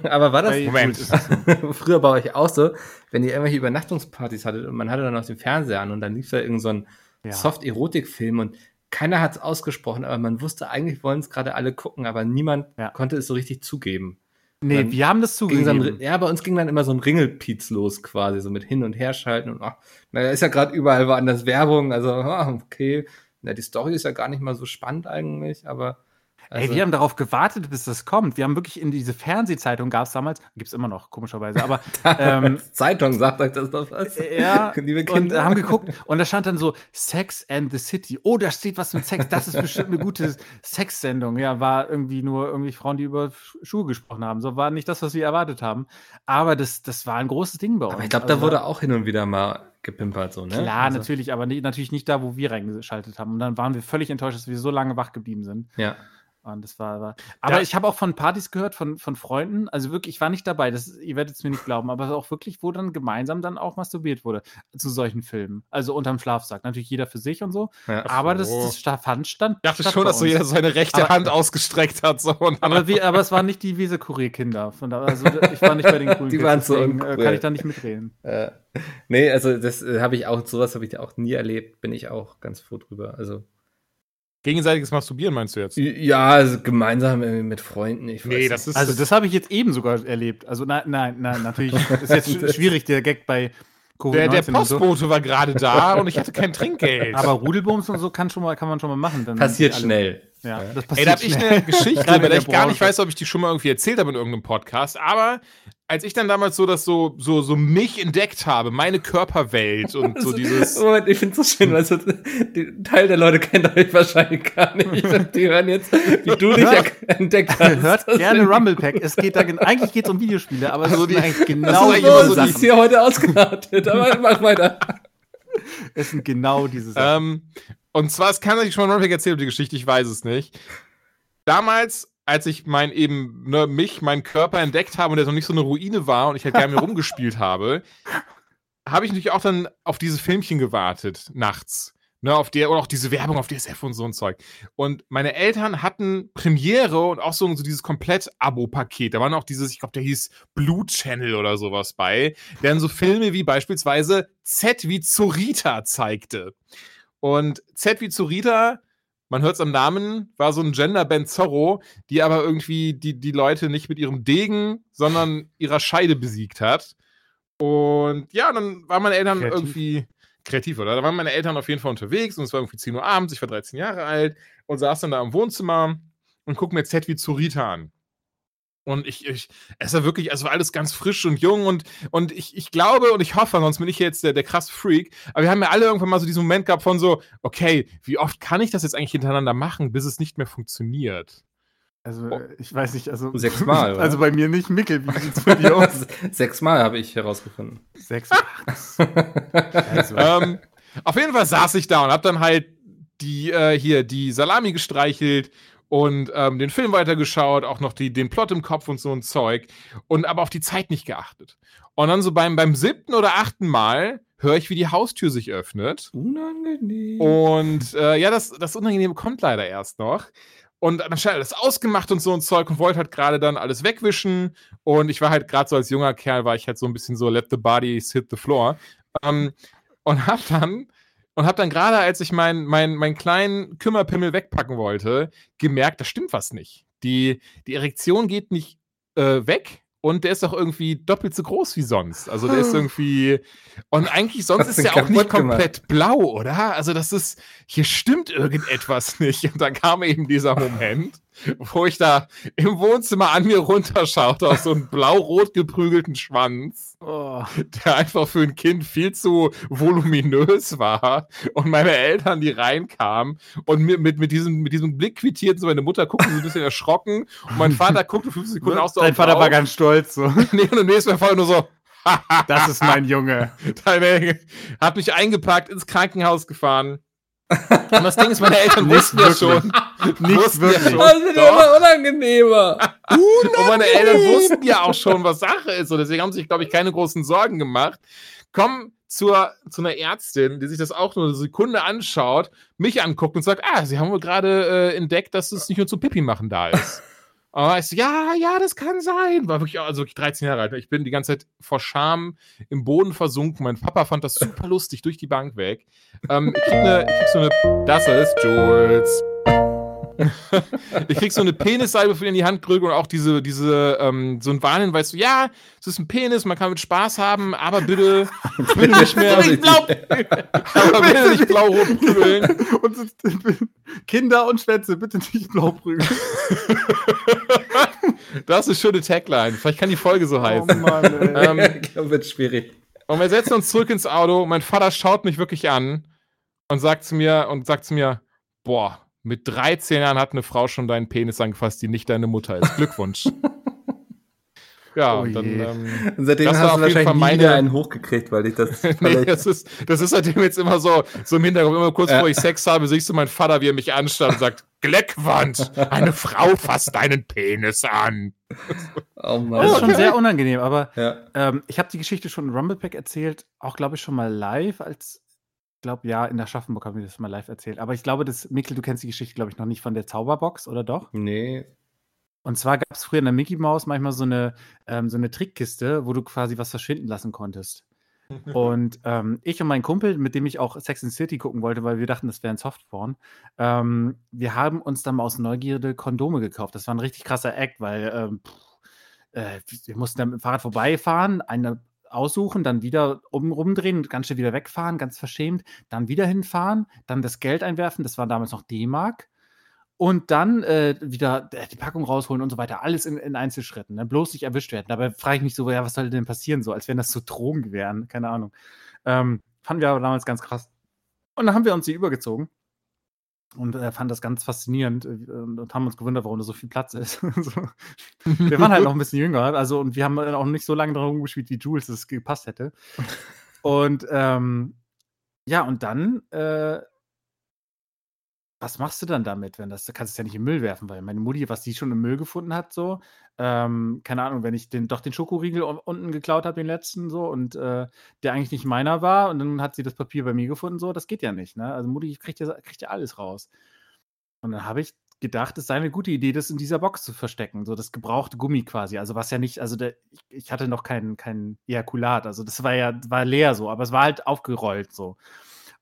Aber war das. Moment. Früher bei euch auch so, wenn ihr irgendwelche Übernachtungspartys hattet und man hatte dann noch den Fernseher an und dann lief da irgend so ein ja. Soft-Erotik-Film und keiner hat es ausgesprochen, aber man wusste, eigentlich wollen es gerade alle gucken, aber niemand ja. konnte es so richtig zugeben. Nee, Dann wir haben das zugegeben. dann, ja, bei uns ging dann immer so ein Ringelpiez los quasi, so mit hin und her schalten und ach, naja, ist ja gerade überall woanders Werbung, also ah, okay. Na, die Story ist ja gar nicht mal so spannend eigentlich, aber also, Ey, wir haben darauf gewartet, bis das kommt. Wir haben wirklich in diese Fernsehzeitung, gab es damals, gibt es immer noch, komischerweise, aber ähm, Zeitung sagt euch das doch was. ja, Liebe und Kinder. äh, haben geguckt und da stand dann so Sex and the City. Oh, da steht was mit Sex. Das ist bestimmt eine gute Sexsendung. Ja, war irgendwie nur irgendwie Frauen, die über Sch- Schuhe gesprochen haben. So war nicht das, was wir erwartet haben. Aber das, das war ein großes Ding bei uns. Aber ich glaube, Also da wurde auch hin und wieder mal gepimpert, so, ne? Klar, also, natürlich, aber nie, natürlich nicht da, wo wir reingeschaltet haben. Und dann waren wir völlig enttäuscht, dass wir so lange wach geblieben sind. Ja. Und das war, war aber Da- ich habe auch von Partys gehört, von, von Freunden, also wirklich, ich war nicht dabei, das, ihr werdet es mir nicht glauben, aber auch wirklich, wo dann gemeinsam dann auch masturbiert wurde zu solchen Filmen. Also unterm Schlafsack. Natürlich jeder für sich und so, ja. aber das, das sta- fand stand. Ich dachte schon, dass so jeder seine rechte Aber- Hand ausgestreckt hat. So, aber, wie, aber es waren nicht die da- Also ich war nicht bei den coolen Die waren so deswegen, äh, uncool. kann ich da nicht mitreden. Äh, nee, also das äh, habe ich auch, sowas habe ich auch nie erlebt, bin ich auch ganz froh drüber. Also, gegenseitiges Masturbieren meinst du jetzt? ja, also gemeinsam mit Freunden. Ich Nee, weiß das nicht. ist- Also das habe ich jetzt eben sogar erlebt. Also nein, nein, nein, natürlich ist jetzt sch- schwierig, der Gag bei Covid-19 Der, der und so. Postbote war gerade da und ich hatte kein Trinkgeld. Aber Rudelbums und so kann, schon mal, kann man schon mal machen. Dann passiert schnell. Ja, das Ey, passiert da habe ich eine Geschichte, der ich gar nicht weiß, ob ich die schon mal irgendwie erzählt habe in irgendeinem Podcast. Aber als ich dann damals so das so, so, so mich entdeckt habe, meine Körperwelt und so dieses. Moment, ich finde es so schön, weil so, die, Teil der Leute kennt euch wahrscheinlich gar nicht. Die hören jetzt, wie du dich entdeckt hast. Hört gerne sind- Rumble Pack. Es geht da gen- eigentlich geht es um Videospiele, aber Also sind die- eigentlich das genau sind So, so so die- ist hier heute ausgeartet, aber mach weiter. Es sind genau diese Sachen. Ähm, und zwar, es kann ich schon mal erzählt, die Geschichte, ich weiß es nicht. Damals, als ich mein eben, ne, mich, meinen Körper entdeckt habe und der noch nicht so eine Ruine war und ich halt gerne rumgespielt habe, habe ich natürlich auch dann auf diese Filmchen gewartet, nachts. Ne, auf der, oder auch diese Werbung auf DSF und so ein Zeug. Und meine Eltern hatten Premiere und auch so, so dieses Komplett-Abo-Paket. Da waren auch dieses, ich glaube, der hieß Blue Channel oder sowas bei, der dann so Filme wie beispielsweise Z wie Zorita zeigte. Und Z wie Zorita, man hört es am Namen, war so ein Genderband Zorro, die aber irgendwie die, die Leute nicht mit ihrem Degen, sondern ihrer Scheide besiegt hat. Und ja, dann waren meine Eltern Kreativ. irgendwie kreativ, oder? Da waren meine Eltern auf jeden Fall unterwegs und es war irgendwie 10 Uhr abends, ich war 13 Jahre alt und saß dann da im Wohnzimmer und guck mir Z wie Zorita an. Und ich, ich, es war wirklich, es war alles ganz frisch und jung und, und ich, ich glaube und ich hoffe, sonst bin ich jetzt der, der krasse Freak, aber wir haben ja alle irgendwann mal so diesen Moment gehabt von so, okay, wie oft kann ich das jetzt eigentlich hintereinander machen, bis es nicht mehr funktioniert? Also oh. äh, ich weiß nicht, also Sechsmal, oder? Also bei mir nicht, Mickel. Wie sieht's bei dir aus? Sechsmal habe ich herausgefunden. Sechs, acht. Also, ähm, auf jeden Fall saß ich da und hab dann halt die äh, hier die Salami gestreichelt und ähm, den Film weitergeschaut, auch noch die, den Plot im Kopf und so ein Zeug und aber auf die Zeit nicht geachtet. Und dann so beim, beim siebten oder achten Mal höre ich, wie die Haustür sich öffnet. Unangenehm. Und äh, ja, das, das Unangenehme kommt leider erst noch. Und dann schnell alles ausgemacht und so ein Zeug und wollte halt gerade dann alles wegwischen. Und ich war halt gerade so als junger Kerl, war ich halt so ein bisschen so, let the bodies hit the floor. Ähm, und hab dann, und hab dann gerade, als ich meinen mein, mein kleinen Kümmerpimmel wegpacken wollte, gemerkt, da stimmt was nicht. Die, die Erektion geht nicht äh, weg. Und der ist doch irgendwie doppelt so groß wie sonst. Also der ist irgendwie. Und eigentlich sonst ist der auch nicht kaputt gemacht. komplett blau, oder? Also das ist, hier stimmt irgendetwas nicht. Und dann kam eben dieser Moment, wo ich da im Wohnzimmer an mir runterschaute auf so einen blau-rot geprügelten Schwanz, oh. der einfach für ein Kind viel zu voluminös war. Und meine Eltern, die reinkamen und mit, mit, mit, diesem, mit diesem Blick quittierten, so meine Mutter guckte so ein bisschen erschrocken und mein Vater guckte fünf Sekunden auch so Dein Vater war ganz stolz. So. Nee, und im nächsten Mal voll nur so, Das ist mein Junge. Hat mich eingepackt, ins Krankenhaus gefahren. Und das Ding ist, meine Eltern wussten ja schon. Nicht ja wirklich. wird Doch. immer unangenehmer. Und meine Eltern wussten ja auch schon, was Sache ist. Und deswegen haben sie sich, glaube ich, keine großen Sorgen gemacht. Kommen zur, zu einer Ärztin, die sich das auch nur eine Sekunde anschaut, mich anguckt und sagt, ah, sie haben wohl gerade äh, entdeckt, dass es nicht nur zum Pipi machen da ist. Aber ich so, ja, ja, das kann sein. War wirklich, also wirklich 13 Jahre alt. Ich bin die ganze Zeit vor Scham im Boden versunken. Mein Papa fand das super lustig durch die Bank weg. Ähm, ich krieg, eine, ich krieg so eine, das ist Jules. ich krieg so eine Penissalbe für in die Hand drücken und auch diese, diese, ähm, so ein Warnhinweis, so, ja, es ist ein Penis, man kann mit Spaß haben, aber bitte, bitte nicht mehr. nicht blau, aber bitte nicht blau-rot prügeln. Und Kinder und Schwänze, bitte nicht blau prügeln. das ist eine schöne Tagline. Vielleicht kann die Folge so heißen. Oh Mann. Ähm, ich glaube, wird schwierig. Und wir setzen uns zurück ins Auto. Mein Vater schaut mich wirklich an und sagt zu mir, und sagt zu mir, boah, mit 13 Jahren hat eine Frau schon deinen Penis angefasst, die nicht deine Mutter ist. Glückwunsch. Ja, oh dann. Ähm, und seitdem hast du wahrscheinlich Fall meine... einen hochgekriegt, weil ich das. nee, das ist, das ist seitdem jetzt immer so, so im Hintergrund, immer kurz bevor ich Sex habe, siehst du meinen Vater, wie er mich anstarrt und sagt: Gleckwand, eine Frau fasst deinen Penis an. Oh Mann. Das ist schon sehr unangenehm, aber ja. ähm, ich habe die Geschichte schon in Rumblepack erzählt, auch glaube ich schon mal live als glaube, ja, in der Schaffenburg haben wir das mal live erzählt. Aber ich glaube, dass, Mikkel, du kennst die Geschichte, glaube ich, noch nicht von der Zauberbox, oder doch? Nee. Und zwar gab es früher in der Mickey Mouse manchmal so eine, ähm, so eine Trickkiste, wo du quasi was verschwinden lassen konntest. und ähm, ich und mein Kumpel, mit dem ich auch Sex and City gucken wollte, weil wir dachten, das wäre ein Softporn, ähm, wir haben uns dann mal aus Neugierde Kondome gekauft. Das war ein richtig krasser Act, weil ähm, pff, äh, wir mussten dann mit dem Fahrrad vorbeifahren, eine aussuchen, dann wieder um, rumdrehen ganz schnell wieder wegfahren, ganz verschämt, dann wieder hinfahren, dann das Geld einwerfen, das war damals noch D-Mark. Und dann äh, wieder äh, die Packung rausholen und so weiter. Alles in, in Einzelschritten. Ne? Bloß nicht erwischt werden. Dabei frage ich mich so, ja, was soll denn passieren? So, als wenn das so Drogen wären. Keine Ahnung. Ähm, fanden wir aber damals ganz krass. Und dann haben wir uns die übergezogen und äh, fand das ganz faszinierend äh, und haben uns gewundert, warum da so viel Platz ist. so. Wir waren halt noch ein bisschen jünger, also und wir haben auch nicht so lange darum gespielt, wie Jules es gepasst hätte. Und ähm, ja, und dann äh, was machst du dann damit, wenn das du kannst es ja nicht im Müll werfen, weil meine Mutti, was die schon im Müll gefunden hat, so, ähm, keine Ahnung, wenn ich den, doch den Schokoriegel unten geklaut habe, den letzten, so, und äh, der eigentlich nicht meiner war, und dann hat sie das Papier bei mir gefunden, so, das geht ja nicht, ne? Also Mutti kriegt ja, kriegt ja alles raus. Und dann habe ich gedacht, es sei eine gute Idee, das in dieser Box zu verstecken, so das gebrauchte Gummi quasi. Also was ja nicht, also der, ich, ich hatte noch kein, kein Ejakulat, also das war ja, war leer so, aber es war halt aufgerollt so.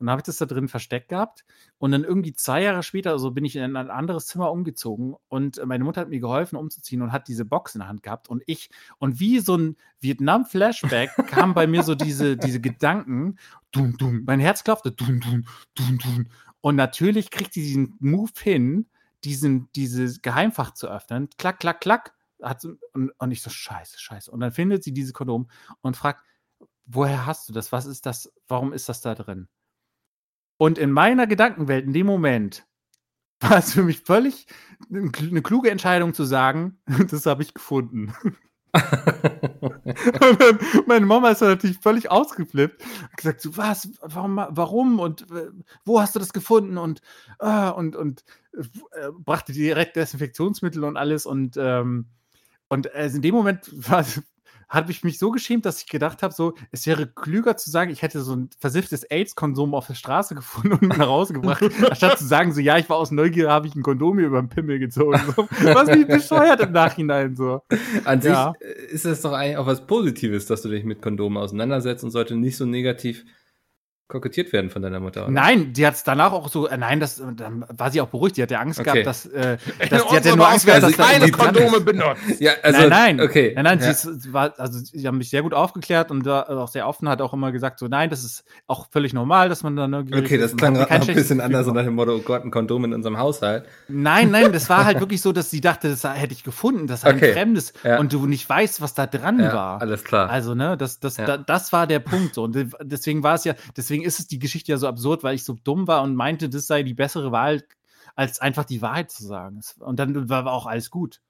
Und dann habe ich das da drin versteckt gehabt. Und dann irgendwie zwei Jahre später, also bin ich in ein anderes Zimmer umgezogen und meine Mutter hat mir geholfen, umzuziehen und hat diese Box in der Hand gehabt. Und ich, und wie so ein Vietnam-Flashback kamen bei mir so diese, diese Gedanken, dum, dum, mein Herz klopfte, dum, dum, dum, dum. Und natürlich kriegt sie diesen Move hin, diesen, dieses Geheimfach zu öffnen. Klack, klack, klack. Hat, und, und ich so, scheiße, scheiße. Und dann findet sie dieses Kondom und fragt, woher hast du das? Was ist das? Warum ist das da drin? Und in meiner Gedankenwelt, in dem Moment, war es für mich völlig eine kluge Entscheidung zu sagen, das habe ich gefunden. meine Mama ist natürlich völlig ausgeflippt und gesagt, so, was, warum, warum und äh, wo hast du das gefunden und, äh, und, und äh, brachte direkt Desinfektionsmittel und alles und, ähm, und also in dem Moment war, habe ich mich so geschämt, dass ich gedacht habe, so, es wäre klüger zu sagen, ich hätte so ein versifftes AIDS-Konsum auf der Straße gefunden und nach Hause gebracht, anstatt zu sagen, so, ja, ich war aus Neugier, habe ich ein Kondom über den Pimmel gezogen. So. Was mich bescheuert im Nachhinein so. An ja. sich ist es doch eigentlich auch was Positives, dass du dich mit Kondomen auseinandersetzt und sollte nicht so negativ kokettiert werden von deiner Mutter. Oder? Nein, die hat es danach auch so, äh, nein, das, dann war sie auch beruhigt. Die hat ja Angst okay. gehabt, dass, äh, dass die hat ja nur Angst gehabt, dass keine Kondome benutzt. Ja, also, nein, nein, okay. Nein, nein, ja. sie, ist, war, also, sie haben mich sehr gut aufgeklärt und da, auch sehr offen, hat auch immer gesagt, so, nein, das ist auch völlig normal, dass man da neugierig Okay, das klang gerade ein bisschen anders, nach dem Motto, oh Gott, ein Kondom in unserem Haushalt. Nein, nein, das war halt wirklich so, dass sie dachte, das hätte ich gefunden, das sei okay. ein Fremdes ja. und du nicht weißt, was da dran ja, war. Alles klar. Also, ne, das, das, da, das war der Punkt so. Und deswegen war es ja, deswegen ist es die Geschichte ja so absurd, weil ich so dumm war und meinte, das sei die bessere Wahl, als einfach die Wahrheit zu sagen. Und dann war auch alles gut.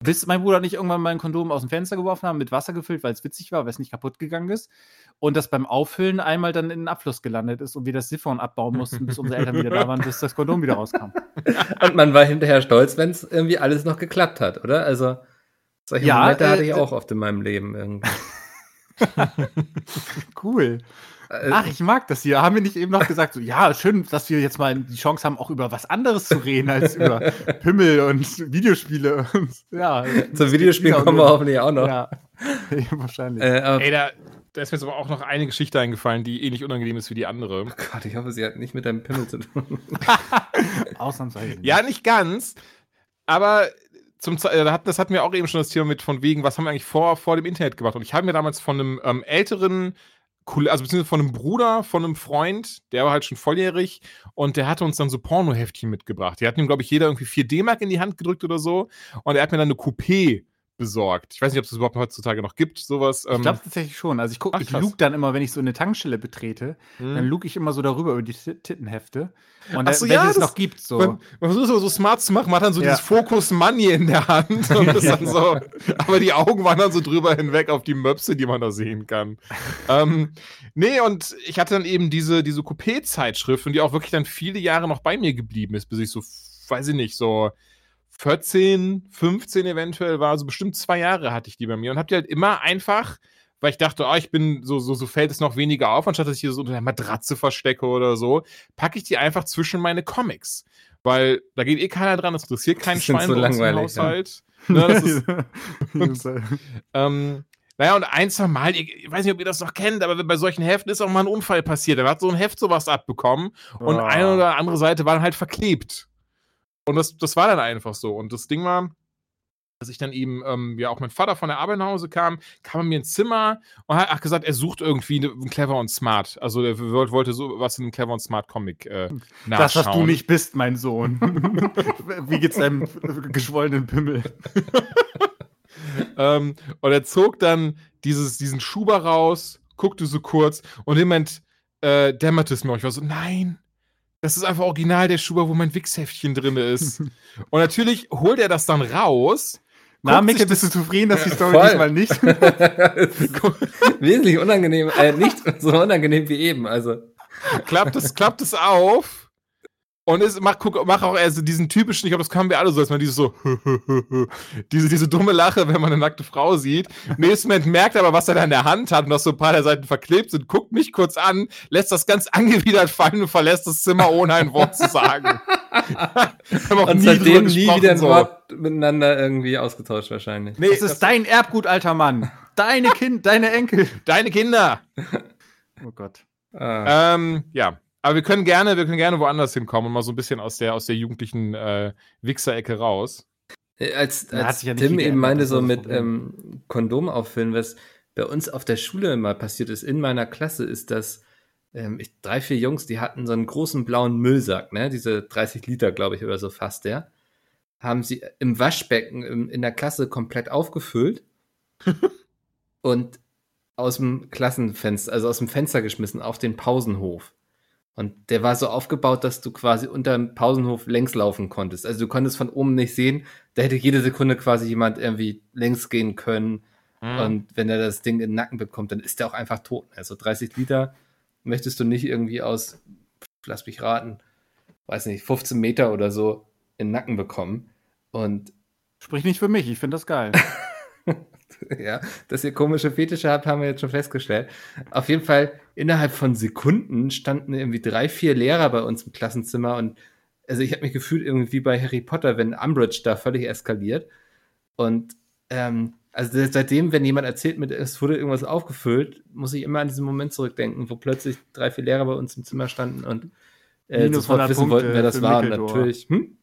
Bis mein Bruder nicht irgendwann mal ein Kondom aus dem Fenster geworfen haben, mit Wasser gefüllt, weil es witzig war, weil es nicht kaputt gegangen ist. Und das beim Auffüllen einmal dann in den Abfluss gelandet ist und wir das Siphon abbauen mussten, bis unsere Eltern wieder da waren, bis das Kondom wieder rauskam. Und man war hinterher stolz, wenn es irgendwie alles noch geklappt hat, oder? Also, solche ja, Momente äh, hatte ich auch oft in meinem Leben irgendwie. cool. Äh, Ach, ich mag das hier. Haben wir nicht eben noch gesagt, so, ja, schön, dass wir jetzt mal die Chance haben, auch über was anderes zu reden, als über Pimmel und Videospiele. Und, ja, Zum Videospiel kommen wir hoffentlich auch noch. Ja, ja wahrscheinlich. Äh, Ey, da, da ist mir jetzt aber auch noch eine Geschichte eingefallen, die ähnlich unangenehm ist wie die andere. Oh Gott, ich hoffe, sie hat nicht mit deinem Pimmel zu tun. Ausnahmsweise. Ja, nicht ganz. Aber zum, äh, das hatten wir auch eben schon das Thema mit von wegen, was haben wir eigentlich vor, vor dem Internet gemacht? Und ich habe mir damals von einem ähm, älteren, also beziehungsweise von einem Bruder, von einem Freund, der war halt schon volljährig und der hatte uns dann so Pornoheftchen mitgebracht. Die hatten ihm, glaube ich, jeder irgendwie 4 D-Mark in die Hand gedrückt oder so. Und er hat mir dann eine Coupé besorgt. Ich weiß nicht, ob es überhaupt heutzutage noch gibt, sowas. Ähm ich glaube tatsächlich schon. Also ich gucke, ich luke dann immer, wenn ich so eine Tankstelle betrete, hm. dann luke ich immer so darüber über die Tittenhefte. Und Ach so, ja, es noch gibt. So. Man, man versucht es so smart zu machen, man hat dann so ja. dieses Focus Money in der Hand. Dann so, aber die Augen waren dann so drüber hinweg auf die Möpse, die man da sehen kann. ähm, nee, und ich hatte dann eben diese, diese Coupé-Zeitschrift und die auch wirklich dann viele Jahre noch bei mir geblieben ist, bis ich so, weiß ich nicht, so 14, 15 eventuell war, also bestimmt zwei Jahre hatte ich die bei mir und hab die halt immer einfach, weil ich dachte, oh, ich bin so, so, so fällt es noch weniger auf, anstatt dass ich hier so unter der Matratze verstecke oder so, packe ich die einfach zwischen meine Comics. Weil da geht eh keiner dran, das interessiert keinen Schwein so langweilig, Haushalt. Ja. Ne, das ist, und, ähm, naja, und ein, zwei Mal, ich weiß nicht, ob ihr das noch kennt, aber bei solchen Heften ist auch mal ein Unfall passiert. Da hat so ein Heft sowas abbekommen und oh. eine oder andere Seite war dann halt verklebt. Und das, das war dann einfach so. Und das Ding war, dass ich dann eben, ähm, ja, auch mein Vater von der Arbeit nach Hause kam, kam er mir ins Zimmer und hat gesagt, er sucht irgendwie einen Clever und Smart. Also er wollte so was in einem Clever und Smart Comic äh, nachschauen. Das, was du nicht bist, mein Sohn. Wie geht's deinem geschwollenen Pimmel? ähm, und er zog dann dieses, diesen Schuber raus, guckte so kurz und im Moment äh, dämmerte es mir. Ich war so, nein, das ist einfach original der Schuber, wo mein Wichsheftchen drin ist. und natürlich holt er das dann raus. Na, Micke, bist du zufrieden, dass die Story Voll. diesmal nicht? Wesentlich unangenehm, äh, nicht so unangenehm wie eben, also. Klappt es, klappt es auf und es macht, guck, mach auch also diesen typischen, ich glaube, das können wir alle so, dass man dieses so, diese, diese dumme Lache, wenn man eine nackte Frau sieht. Im nächsten Moment merkt er aber, was er da in der Hand hat und dass so ein paar der Seiten verklebt sind, guckt mich kurz an, lässt das ganz angewidert fallen und verlässt das Zimmer, ohne ein Wort zu sagen. und seitdem nie wieder ein so. Wort miteinander irgendwie ausgetauscht wahrscheinlich. Nee, das ist dein Erbgut, alter Mann. Deine Kind, deine Enkel. Deine Kinder. Oh Gott. Ah. Ähm, ja. Aber wir können gerne, wir können gerne woanders hinkommen und mal so ein bisschen aus der, aus der jugendlichen äh, Wichser-Ecke raus. Äh, als, als ja Tim eben meinte, so mit ähm, Kondom auffüllen, was bei uns auf der Schule mal passiert ist, in meiner Klasse, ist, dass ähm, ich, drei, vier Jungs, die hatten so einen großen blauen Müllsack, ne? Diese 30 Liter, glaube ich, oder so fast, der. Haben sie im Waschbecken im, in der Klasse komplett aufgefüllt und aus dem Klassenfenster, also aus dem Fenster geschmissen auf den Pausenhof. Und der war so aufgebaut, dass du quasi unter dem Pausenhof längs laufen konntest. Also du konntest von oben nicht sehen. Da hätte jede Sekunde quasi jemand irgendwie längs gehen können. Mhm. Und wenn er das Ding in den Nacken bekommt, dann ist der auch einfach tot. Also 30 Liter möchtest du nicht irgendwie aus, lass mich raten, weiß nicht, 15 Meter oder so in den Nacken bekommen. Und Sprich nicht für mich, ich finde das geil. ja, dass ihr komische Fetische habt, haben wir jetzt schon festgestellt. Auf jeden Fall, innerhalb von Sekunden standen irgendwie drei, vier Lehrer bei uns im Klassenzimmer und also ich habe mich gefühlt irgendwie bei Harry Potter, wenn Umbridge da völlig eskaliert. Und ähm, also seitdem, wenn jemand erzählt, mit es wurde irgendwas aufgefüllt, muss ich immer an diesen Moment zurückdenken, wo plötzlich drei, vier Lehrer bei uns im Zimmer standen und äh, sofort wissen Punkte wollten, wer das war. Und natürlich. Hm?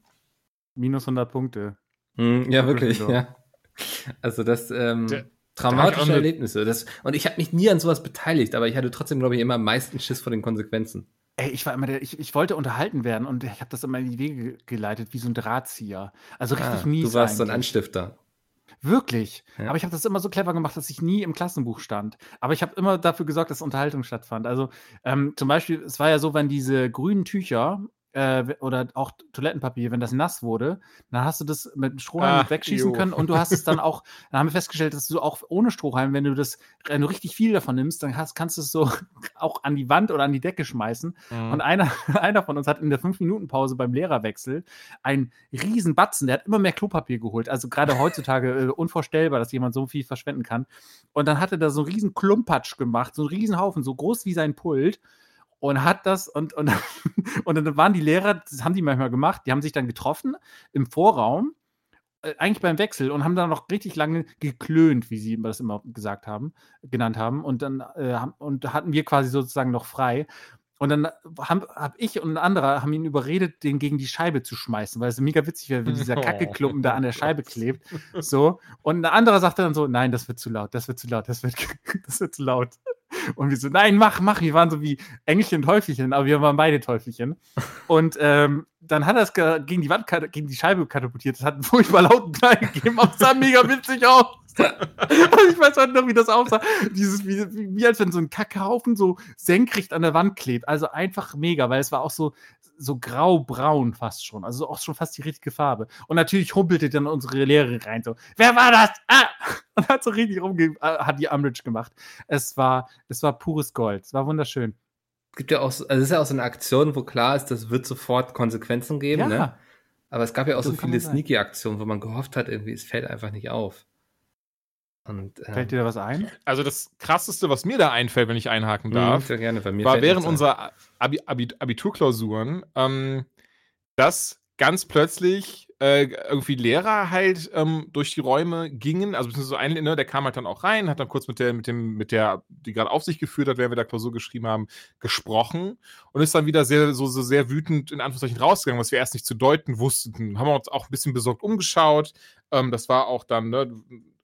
Minus 100 Punkte. Hm, ja, wirklich, ja. Also das ähm, der, traumatische Erlebnisse. Das, und ich habe mich nie an sowas beteiligt, aber ich hatte trotzdem, glaube ich, immer am meisten Schiss vor den Konsequenzen. Ey, ich war immer der, ich, ich wollte unterhalten werden und ich habe das immer in die Wege geleitet, wie so ein Drahtzieher. Also richtig ah, mies. Du warst eigentlich. so ein Anstifter. Wirklich. Ja. Aber ich habe das immer so clever gemacht, dass ich nie im Klassenbuch stand. Aber ich habe immer dafür gesorgt, dass Unterhaltung stattfand. Also ähm, zum Beispiel, es war ja so, wenn diese grünen Tücher äh, oder auch Toilettenpapier, wenn das nass wurde, dann hast du das mit einem Strohhalm wegschießen jo. können und du hast es dann auch, dann haben wir festgestellt, dass du auch ohne Strohhalm, wenn du das, wenn du richtig viel davon nimmst, dann hast, kannst du es so auch an die Wand oder an die Decke schmeißen. Mhm. Und einer, einer von uns hat in der 5-Minuten-Pause beim Lehrerwechsel einen riesen Batzen, der hat immer mehr Klopapier geholt. Also gerade heutzutage äh, unvorstellbar, dass jemand so viel verschwenden kann. Und dann hat er da so einen riesen Klumpatsch gemacht, so einen riesen Haufen, so groß wie sein Pult und hat das und, und, und dann waren die Lehrer, das haben die manchmal gemacht, die haben sich dann getroffen im Vorraum äh, eigentlich beim Wechsel und haben dann noch richtig lange geklönt, wie sie das immer gesagt haben, genannt haben. Und dann äh, und hatten wir quasi sozusagen noch frei. Und dann habe hab ich und ein anderer haben ihn überredet, den gegen die Scheibe zu schmeißen, weil es mega witzig wäre, wenn dieser Kackeklumpen da an der Scheibe klebt. So. Und ein anderer sagte dann so: Nein, das wird zu laut, das wird zu laut, das wird, das wird zu laut. Und wir so, nein, mach, mach. Wir waren so wie Engelchen Teufelchen, aber wir waren beide Teufelchen. Und ähm, dann hat er es gegen die Wand, gegen die Scheibe katapultiert. Das hat einen furchtbar lauten Knall gegeben, es sah mega witzig aus. ich weiß heute noch, wie das aussah. Dieses, wie, wie als wenn so ein Kackhaufen so senkrecht an der Wand klebt. Also einfach mega, weil es war auch so, so grau-braun fast schon. Also auch schon fast die richtige Farbe. Und natürlich humpelte dann unsere Lehrerin rein so, wer war das? Ah! Und hat so richtig rumge äh, hat die Umbridge gemacht. Es war, es war pures Gold. Es war wunderschön. Es gibt ja auch, also es ist ja auch so eine Aktion, wo klar ist, das wird sofort Konsequenzen geben, ja. ne? Aber es gab ja auch so, so viele Sneaky-Aktionen, wo man gehofft hat, irgendwie, es fällt einfach nicht auf. Und, ähm, Fällt dir da was ein? Also das krasseste, was mir da einfällt, wenn ich einhaken mhm, darf, ja, gerne. Bei mir war während unserer Abi Abi Abiturklausuren, ähm, dass ganz plötzlich äh, irgendwie Lehrer halt ähm, durch die Räume gingen, also beziehungsweise ein, ne, der kam halt dann auch rein, hat dann kurz mit der, mit dem, mit der, die gerade auf sich geführt hat, während wir da Klausur geschrieben haben, gesprochen und ist dann wieder sehr, so, so sehr wütend in Anführungszeichen rausgegangen, was wir erst nicht zu deuten wussten. Haben wir uns auch ein bisschen besorgt umgeschaut. Ähm, das war auch dann, ne,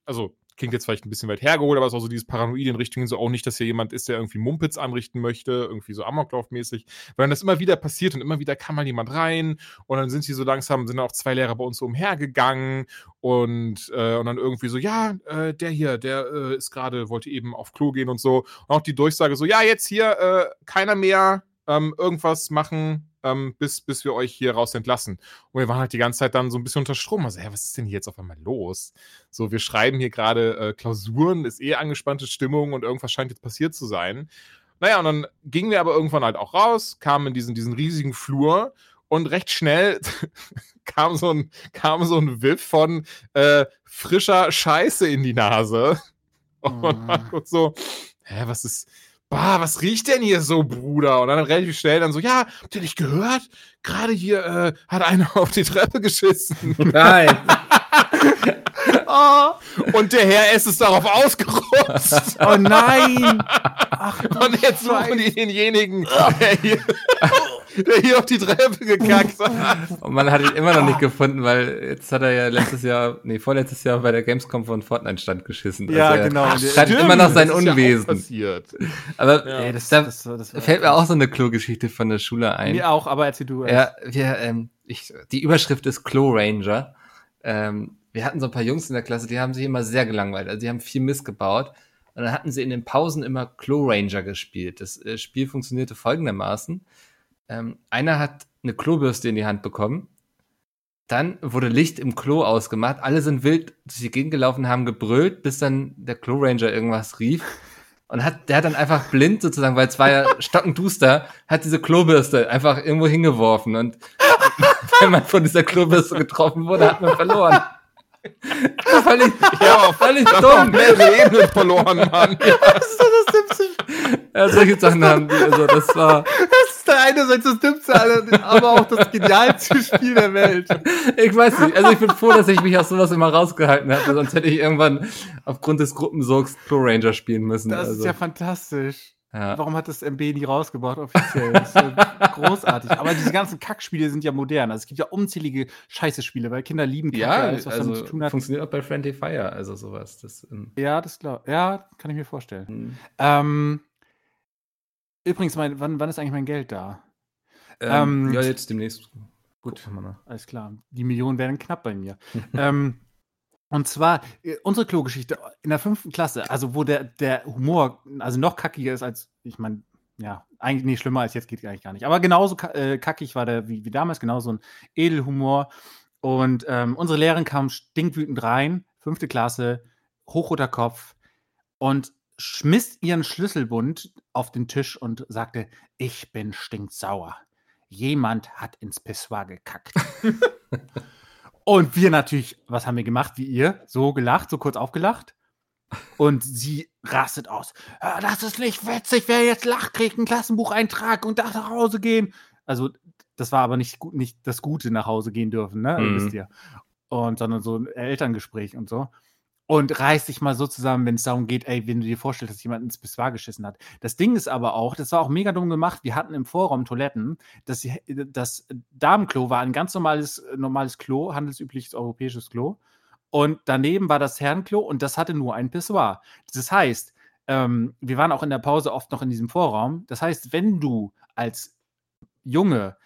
also klingt jetzt vielleicht ein bisschen weit hergeholt, aber es ist auch so dieses Paranoide in Richtung so auch nicht, dass hier jemand ist, der irgendwie Mumpitz anrichten möchte, irgendwie so Amoklauf-mäßig, weil das immer wieder passiert und immer wieder kam mal jemand rein und dann sind sie so langsam, sind auch zwei Lehrer bei uns so umhergegangen und, äh, und dann irgendwie so, ja, äh, der hier, der äh, ist gerade, wollte eben auf Klo gehen und so. Und auch die Durchsage so, ja, jetzt hier äh, keiner mehr ähm, irgendwas machen, ähm, bis, bis wir euch hier raus entlassen. Und wir waren halt die ganze Zeit dann so ein bisschen unter Strom. Also, hä, was ist denn hier jetzt auf einmal los? So, wir schreiben hier gerade äh, Klausuren, ist eh angespannte Stimmung und irgendwas scheint jetzt passiert zu sein. Naja, und dann gingen wir aber irgendwann halt auch raus, kamen in diesen, diesen riesigen Flur und recht schnell kam so ein, kam so ein Whiff von äh, frischer Scheiße in die Nase. Und man guckt so, hä, was ist, bah, was riecht denn hier so, Bruder? Und dann relativ schnell dann so, ja, habt ihr nicht gehört? Gerade hier äh, hat einer auf die Treppe geschissen. Nein. oh. Und der Herr S ist darauf ausgerutscht. Oh nein. Ach, und jetzt suchen die denjenigen, der hier der hier auf die Treppe gekackt hat. Und man hat ihn immer noch nicht gefunden, weil jetzt hat er ja letztes Jahr, nee, vorletztes Jahr bei der Gamescom von Fortnite stand geschissen. Ja, also genau. Er schreibt immer noch sein Unwesen. Ja passiert. Aber ja. Ey, das, da das, das, fällt mir auch so eine Klo-Geschichte von der Schule ein. Mir auch, aber erzähl du. Ja, wir, ähm, ich, die Überschrift ist Klo Ranger. Ähm, wir hatten so ein paar Jungs in der Klasse, die haben sich immer sehr gelangweilt. Also die haben viel Mist gebaut. Und dann hatten sie in den Pausen immer Klo Ranger gespielt. Das äh, Spiel funktionierte folgendermaßen ähm, einer hat eine Klobürste in die Hand bekommen. Dann wurde Licht im Klo ausgemacht. Alle sind wild durch die Gegend gelaufen, haben gebrüllt, bis dann der Klo Ranger irgendwas rief. Und hat, der hat dann einfach blind sozusagen, weil es war ja stockenduster, hat diese Klobürste einfach irgendwo hingeworfen. Und wenn man von dieser Klobürste getroffen wurde, hat man verloren. Völlig, ja, völlig dumm. Mehrere Ebenen verloren, Mann. Ja. Das ist doch das Dümmste. Ja, solche Sachen haben die, also das war. Das ist der einerseits das Dümmste, aber auch das genialste Spiel der Welt. Ich weiß nicht, also ich bin froh, dass ich mich aus sowas immer rausgehalten habe, sonst hätte ich irgendwann aufgrund des Gruppensorgs Pro Ranger spielen müssen. Das also. ist ja fantastisch. Ja. Warum hat das MB nie rausgebracht offiziell? Das ist ja großartig. Aber diese ganzen Kackspiele sind ja modern. Also es gibt ja unzählige Scheiße-Spiele, weil Kinder lieben Kacke, ja, alles, was also damit zu tun hat. Funktioniert auch bei Friendly Fire, also sowas. Das, ähm ja, das klar. Ja, kann ich mir vorstellen. Mhm. Ähm, übrigens, mein, wann, wann ist eigentlich mein Geld da? Ähm, ähm, ja, jetzt demnächst. Gut, alles klar. Die Millionen werden knapp bei mir. ähm, und zwar äh, unsere Klogeschichte in der fünften Klasse, also wo der, der Humor also noch kackiger ist als, ich meine, ja, eigentlich nicht schlimmer als jetzt geht eigentlich gar nicht. Aber genauso äh, kackig war der wie, wie damals, genauso ein Edelhumor. Und ähm, unsere Lehrerin kam stinkwütend rein, fünfte Klasse, hochroter Kopf und schmiss ihren Schlüsselbund auf den Tisch und sagte: Ich bin stinksauer. Jemand hat ins Pissoir gekackt. Und wir natürlich, was haben wir gemacht wie ihr? So gelacht, so kurz aufgelacht. Und sie rastet aus. Das ist nicht witzig, wer jetzt lacht, kriegt einen Klassenbucheintrag und darf nach Hause gehen. Also, das war aber nicht, nicht das Gute nach Hause gehen dürfen, ne? Mhm. Wisst ihr. und sondern so ein Elterngespräch und so. Und reiß dich mal so zusammen, wenn es darum geht, ey, wenn du dir vorstellst, dass jemand ins Pissoir geschissen hat. Das Ding ist aber auch, das war auch mega dumm gemacht. Wir hatten im Vorraum Toiletten. Das, das Damenklo war ein ganz normales, normales Klo, handelsübliches europäisches Klo. Und daneben war das Herrenklo und das hatte nur ein Pissoir. Das heißt, ähm, wir waren auch in der Pause oft noch in diesem Vorraum. Das heißt, wenn du als Junge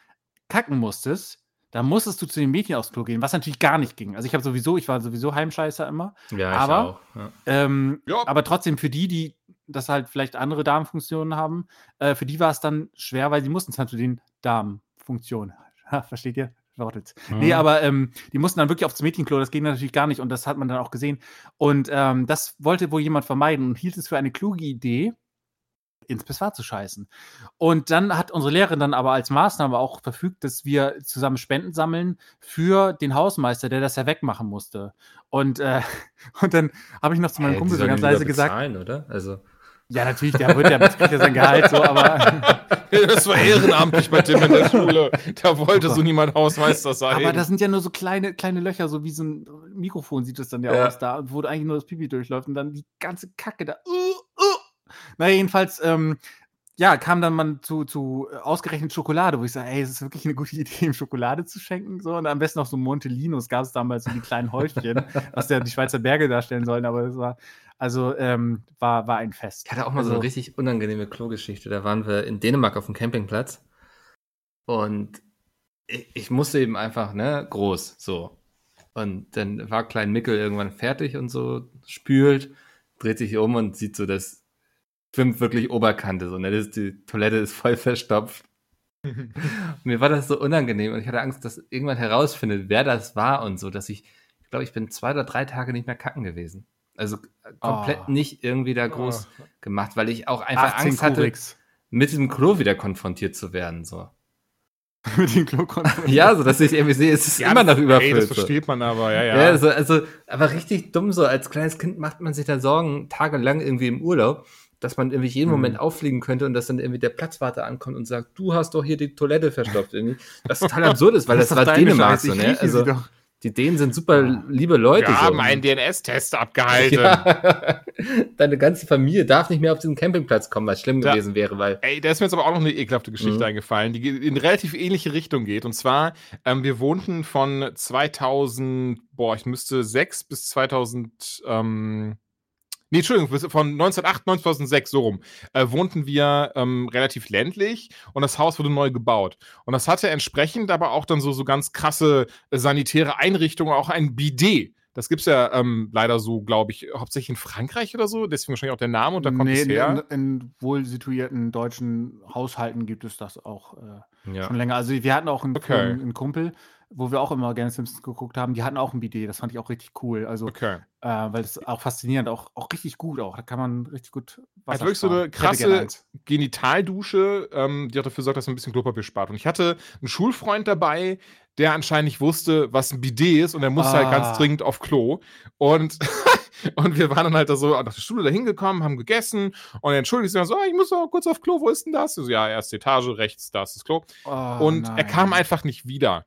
kacken musstest, dann musstest du zu den Mädchen aufs Klo gehen, was natürlich gar nicht ging. Also ich habe sowieso, ich war sowieso Heimscheißer immer. Ja, aber, ich auch. Ja. Ähm, ja. Aber trotzdem für die, die das halt vielleicht andere Darmfunktionen haben, äh, für die war es dann schwer, weil sie mussten es halt zu den Darmfunktionen. Versteht ihr? Wortels. Mhm. Nee, aber ähm, die mussten dann wirklich aufs Mädchenklo, das ging natürlich gar nicht und das hat man dann auch gesehen. Und ähm, das wollte wohl jemand vermeiden und hielt es für eine kluge Idee, ins Pissoir zu scheißen. Und dann hat unsere Lehrerin dann aber als Maßnahme auch verfügt, dass wir zusammen Spenden sammeln für den Hausmeister, der das ja wegmachen musste. Und, äh, und dann habe ich noch zu meinem hey, Kumpel so ganz leise bezahlen, gesagt. oder? Also. Ja, natürlich, der wird ja kriegt ja sein Gehalt so, aber. das war ehrenamtlich bei Tim in der Schule. Da wollte so niemand Hausmeister sein. Aber das sind ja nur so kleine, kleine Löcher, so wie so ein Mikrofon sieht das dann ja, ja. aus da, wo eigentlich nur das Pipi durchläuft und dann die ganze Kacke da. Uh, uh. Na, jedenfalls, ähm, ja, kam dann mal zu, zu äh, ausgerechnet Schokolade, wo ich sage, ey, es ist wirklich eine gute Idee, ihm Schokolade zu schenken. So. Und am besten noch so Montelinos gab es damals so die kleinen Häufchen, was ja die Schweizer Berge darstellen sollen, aber es war, also ähm, war, war ein Fest. Ich hatte auch mal also, so eine richtig unangenehme Klogeschichte. Da waren wir in Dänemark auf dem Campingplatz und ich, ich musste eben einfach, ne, groß, so. Und dann war Klein Mickel irgendwann fertig und so, spült, dreht sich um und sieht so das schwimmt wirklich Oberkante so, ne? Ist, die Toilette ist voll verstopft. mir war das so unangenehm und ich hatte Angst, dass irgendwann herausfindet, wer das war und so, dass ich, ich glaube, ich bin zwei oder drei Tage nicht mehr kacken gewesen. Also äh, komplett oh. nicht irgendwie da groß oh. gemacht, weil ich auch einfach Angst hatte, Kuriks. mit diesem Klo wieder konfrontiert zu werden, so. mit dem Klo konfrontiert? ja, so dass ich irgendwie sehe, es ist ja, immer noch überfüllt. Ey, das versteht man aber, ja, ja. ja also, also, aber richtig dumm so, als kleines Kind macht man sich da Sorgen, tagelang irgendwie im Urlaub dass man irgendwie jeden mhm. Moment auffliegen könnte und dass dann irgendwie der Platzwarte ankommt und sagt, du hast doch hier die Toilette verstopft. Irgendwie. Das total absurd ist, weil das, das war Dänemark so, ne? Also, die Dänen sind super liebe Leute. Wir so. haben einen DNS-Test abgehalten. Ja. Deine ganze Familie darf nicht mehr auf diesen Campingplatz kommen, was schlimm ja. gewesen wäre, weil. Ey, da ist mir jetzt aber auch noch eine ekelhafte Geschichte mhm. eingefallen, die in relativ ähnliche Richtung geht. Und zwar, ähm, wir wohnten von 2000, boah, ich müsste 6 bis 2000, ähm, Nee, Entschuldigung, von 1908, 2006, so rum, äh, wohnten wir ähm, relativ ländlich und das Haus wurde neu gebaut. Und das hatte entsprechend aber auch dann so, so ganz krasse äh, sanitäre Einrichtungen, auch ein Bidet. Das gibt es ja ähm, leider so, glaube ich, hauptsächlich in Frankreich oder so. Deswegen wahrscheinlich auch der Name und da kommt nee, es her. In, in wohl situierten deutschen Haushalten gibt es das auch äh, ja. schon länger. Also wir hatten auch einen, okay. einen, einen Kumpel, wo wir auch immer gerne Simpsons geguckt haben, die hatten auch ein Bidet. Das fand ich auch richtig cool. Also, okay. äh, weil es auch faszinierend, auch, auch richtig gut auch. Da kann man richtig gut Wasser Also wirklich so eine krasse Genitaldusche, ähm, die auch dafür sorgt, dass man ein bisschen Klopapier spart. Und ich hatte einen Schulfreund dabei, der anscheinend nicht wusste, was ein Bidet ist und er musste ah. halt ganz ah. dringend auf Klo. Und Und wir waren dann halt da so nach der Schule da hingekommen, haben gegessen und er entschuldigt sich dann so, ah, ich muss auch kurz auf Klo, wo ist denn das? So, ja, erste Etage, rechts, da ist das Klo. Oh, und nein. er kam einfach nicht wieder.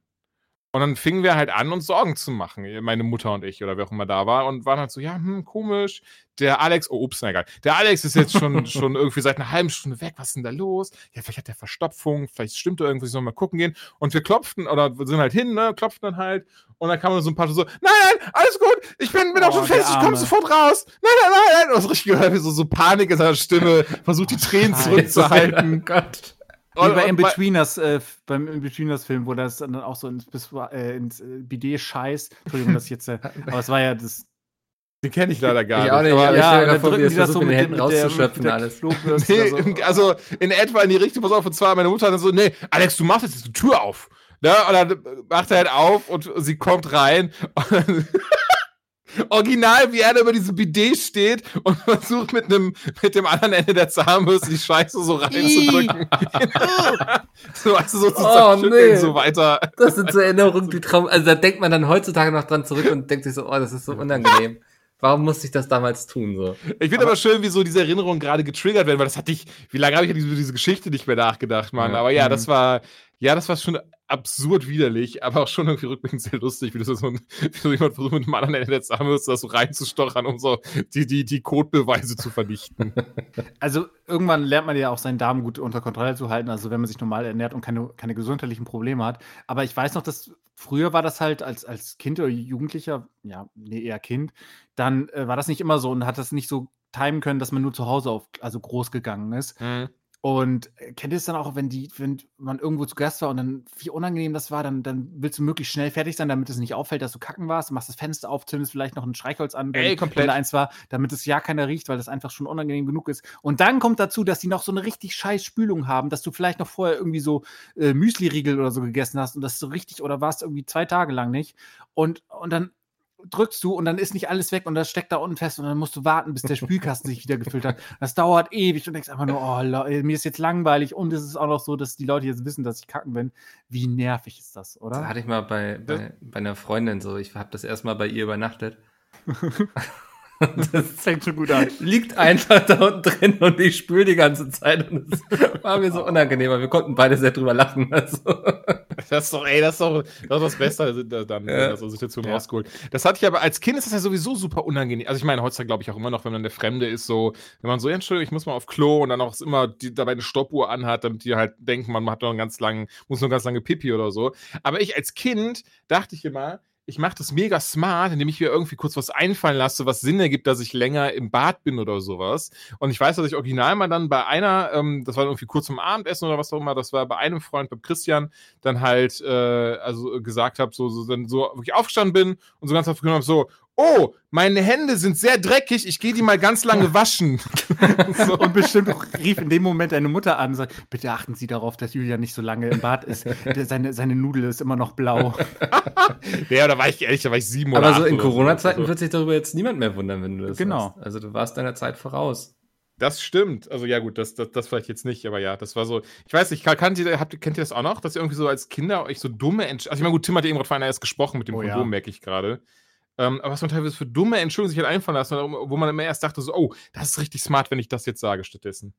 Und dann fingen wir halt an, uns Sorgen zu machen, meine Mutter und ich oder wer auch immer da war und waren halt so, ja, hm, komisch. Der Alex, oh, ups, na egal. Der Alex ist jetzt schon, schon irgendwie seit einer halben Stunde weg. Was ist denn da los? Ja, vielleicht hat der Verstopfung, vielleicht stimmt da irgendwas, sollen wir mal gucken gehen. Und wir klopften oder sind halt hin, ne, klopften dann halt. Und dann kamen so ein paar so, nein, nein, alles gut, ich bin, bin oh, auch schon fest, ich komme sofort raus. Nein, nein, nein, nein. Und das richtig gehört, wie so, so Panik in seiner Stimme, versucht die Tränen zurückzuhalten. Oh Gott. Wie bei Inbetweeners, äh, beim Inbetweeners-Film, wo das dann auch so ins, äh, ins äh, Bidet scheißt. Entschuldigung, das jetzt, äh, aber es war ja das. Den kenne ich leider gar ich nicht. Auch nicht ja, ja, dann drücken die das so mit den Händen rauszuschöpfen, alles. nee, so. Also in etwa in die Richtung, pass auf, und zwar meine Mutter hat dann so, nee, Alex, du machst jetzt die Tür auf. Ne? Und dann macht er halt auf und sie kommt rein. Und Original, wie er da über diese Bidet steht und versucht mit, einem, mit dem anderen Ende der Zahnbürste die Scheiße so reinzudrücken. so, du, so zu oh, nee. so weiter. Das sind so Erinnerungen, die Traum. Also da denkt man dann heutzutage noch dran zurück und denkt sich so, oh, das ist so unangenehm. Warum musste ich das damals tun? So? Ich finde aber, aber, schön, wie so diese Erinnerungen gerade getriggert werden, weil das hatte ich, wie lange habe ich über diese Geschichte nicht mehr nachgedacht, Mann. Ja. Aber ja, das mhm. war, Ja, das war schon absurd widerlich, aber auch schon irgendwie rückblickend sehr lustig, wie du so, ein, wie so jemand versucht, mit einem anderen Ende der Zahnbürste das so reinzustochern, um so die, die, die Codebeweise zu vernichten. Also irgendwann lernt man ja auch seinen Darm gut unter Kontrolle zu halten, also wenn man sich normal ernährt und keine, keine gesundheitlichen Probleme hat. Aber ich weiß noch, dass früher war das halt als, als Kind oder Jugendlicher, ja, nee, eher Kind, dann äh, war das nicht immer so und hat das nicht so timen können, dass man nur zu Hause auf, also groß gegangen ist. Mhm. Und äh, kennt ihr es dann auch, wenn die, wenn man irgendwo zu Gast war und dann wie unangenehm das war, dann, dann willst du möglichst schnell fertig sein, damit es nicht auffällt, dass du kacken warst, du machst das Fenster auf, zündest vielleicht noch ein Streichholz an, wenn, Ey, komplett. wenn da eins war, damit es ja keiner riecht, weil das einfach schon unangenehm genug ist. Und dann kommt dazu, dass die noch so eine richtig scheiß Spülung haben, dass du vielleicht noch vorher irgendwie so äh, Müsli-Riegel oder so gegessen hast und das so richtig, oder warst irgendwie zwei Tage lang nicht. Und, und dann drückst du und dann ist nicht alles weg und das steckt da unten fest und dann musst du warten, bis der Spülkasten sich wieder gefüllt hat. Das dauert ewig und denkst einfach nur, oh, mir ist jetzt langweilig und es ist auch noch so, dass die Leute jetzt wissen, dass ich kacken bin. Wie nervig ist das, oder? Das hatte ich mal bei, bei, bei einer Freundin so. Ich habe das erstmal bei ihr übernachtet. Das fängt schon gut an. Liegt einfach da unten drin und ich spüle die ganze Zeit und es war mir so unangenehm, aber wir konnten beide sehr drüber lachen. Also. Das ist doch, ey, das ist doch das, ist das Beste also, dann, ja. wenn so Situation ja. rausgeholt. Das hatte ich aber, als Kind ist das ja sowieso super unangenehm. Also ich meine, heutzutage glaube ich auch immer noch, wenn man der Fremde ist, so, wenn man so, ja, Entschuldigung, ich muss mal auf Klo und dann auch immer die, dabei eine Stoppuhr anhat, damit die halt denken, man hat noch einen ganz langen, muss noch ganz lange Pipi oder so. Aber ich als Kind dachte ich immer, ich mache das mega smart, indem ich mir irgendwie kurz was einfallen lasse, was Sinn ergibt, dass ich länger im Bad bin oder sowas. Und ich weiß, dass ich original mal dann bei einer, ähm, das war irgendwie kurz zum Abendessen oder was auch immer, das war bei einem Freund, bei Christian, dann halt, äh, also gesagt habe, so, so, dann so wirklich aufgestanden bin und so ganz aufgenommen habe, so, oh, meine Hände sind sehr dreckig, ich gehe die mal ganz lange waschen. so. Und bestimmt rief in dem Moment deine Mutter an und sagt, bitte achten Sie darauf, dass Julia nicht so lange im Bad ist. Seine, seine Nudel ist immer noch blau. ja, da war ich ehrlich, da war ich sieben oder Aber so in Corona-Zeiten so. wird sich darüber jetzt niemand mehr wundern, wenn du das Genau. Hast. Also du warst deiner Zeit voraus. Das stimmt. Also ja gut, das, das, das vielleicht jetzt nicht, aber ja, das war so. Ich weiß nicht, kennt ihr, habt, kennt ihr das auch noch, dass ihr irgendwie so als Kinder euch so dumme Entscheidungen. Also ich meine, gut, Tim hat eben gerade vorhin erst gesprochen mit dem oh, Kondom, ja. merke ich gerade. Ähm, aber was man teilweise für dumme Entschuldigungen sich halt einfallen lassen, wo man immer erst dachte, so, oh, das ist richtig smart, wenn ich das jetzt sage stattdessen.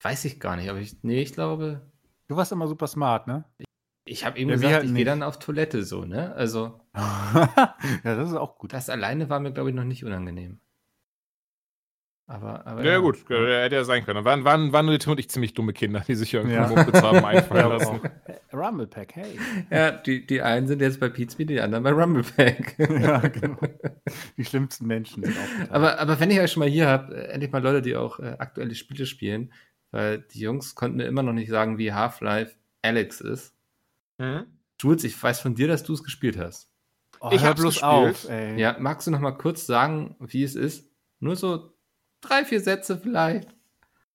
Weiß ich gar nicht, aber ich, nee, ich glaube. Du warst immer super smart, ne? Ich, ich habe eben ja, gesagt, halt ich gehe dann auf Toilette so, ne? Also. ja, das ist auch gut. Das alleine war mir, glaube ich, noch nicht unangenehm. Aber, aber ja, ja, gut, hätte ja sein können. Waren, waren, waren nur Tim und ich ziemlich dumme Kinder, die sich irgendwie ja. Mumpitz haben einfallen lassen. Rumble Pack, hey. Ja, die, die einen sind jetzt bei Pizza, die anderen bei Rumble Pack. ja, genau. Die schlimmsten Menschen sind auch. Aber, aber wenn ich euch schon mal hier habe, äh, endlich mal Leute, die auch äh, aktuelle Spiele spielen, weil die Jungs konnten mir immer noch nicht sagen, wie Half-Life Alex ist. Mhm. Jules, ich weiß von dir, dass du es gespielt hast. Oh, ich habe bloß gespielt. auf. Ey. Ja, magst du noch mal kurz sagen, wie es ist? Nur so Drei, vier Sätze vielleicht.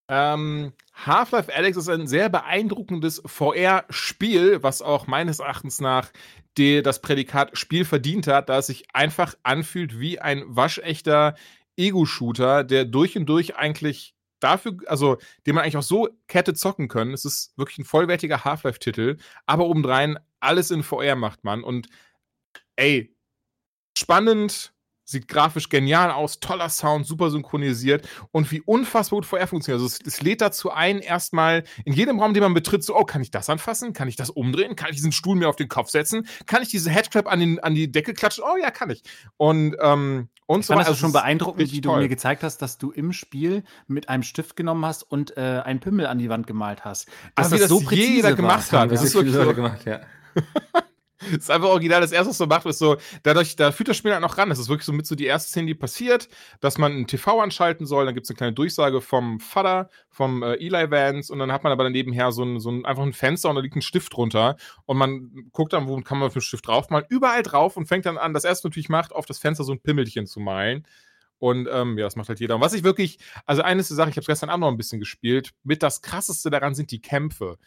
Ähm, Half-Life Alex ist ein sehr beeindruckendes VR-Spiel, was auch meines Erachtens nach die, das Prädikat Spiel verdient hat, da es sich einfach anfühlt wie ein waschechter Ego-Shooter, der durch und durch eigentlich dafür, also den man eigentlich auch so Kette zocken können. Es ist wirklich ein vollwertiger Half-Life-Titel, aber obendrein alles in VR macht man und ey, spannend, sieht grafisch genial aus, toller Sound, super synchronisiert und wie unfassbar gut VR funktioniert. Also es, es lädt dazu ein, erstmal in jedem Raum, den man betritt, so, oh, kann ich das anfassen? Kann ich das umdrehen? Kann ich diesen Stuhl mir auf den Kopf setzen? Kann ich diese Headcrab an, den, an die Decke klatschen? Oh ja, kann ich. Und, ähm, und ich so fand das schon beeindruckend, wie du toll. mir gezeigt hast, dass du im Spiel mit einem Stift genommen hast und äh, einen Pimmel an die Wand gemalt hast. Dass also, das, das so präzise jeder gemacht war. hat. Das, das ist wirklich so gemacht, ja. Das ist einfach original. Das erste, was man macht, ist so, dadurch, da führt das Spiel halt noch ran. Das ist wirklich so mit so die erste Szene, die passiert, dass man ein TV anschalten soll. Dann gibt es eine kleine Durchsage vom Vater, vom äh, Eli Vance. Und dann hat man aber nebenher so ein, so ein, einfach ein Fenster und da liegt ein Stift drunter. Und man guckt dann, wo kann man für einen Stift draufmalen. Überall drauf und fängt dann an, das erste natürlich macht, auf das Fenster so ein Pimmelchen zu malen. Und ähm, ja, das macht halt jeder. Und was ich wirklich, also eine Sache, ich habe gestern Abend noch ein bisschen gespielt, mit das krasseste daran sind die Kämpfe.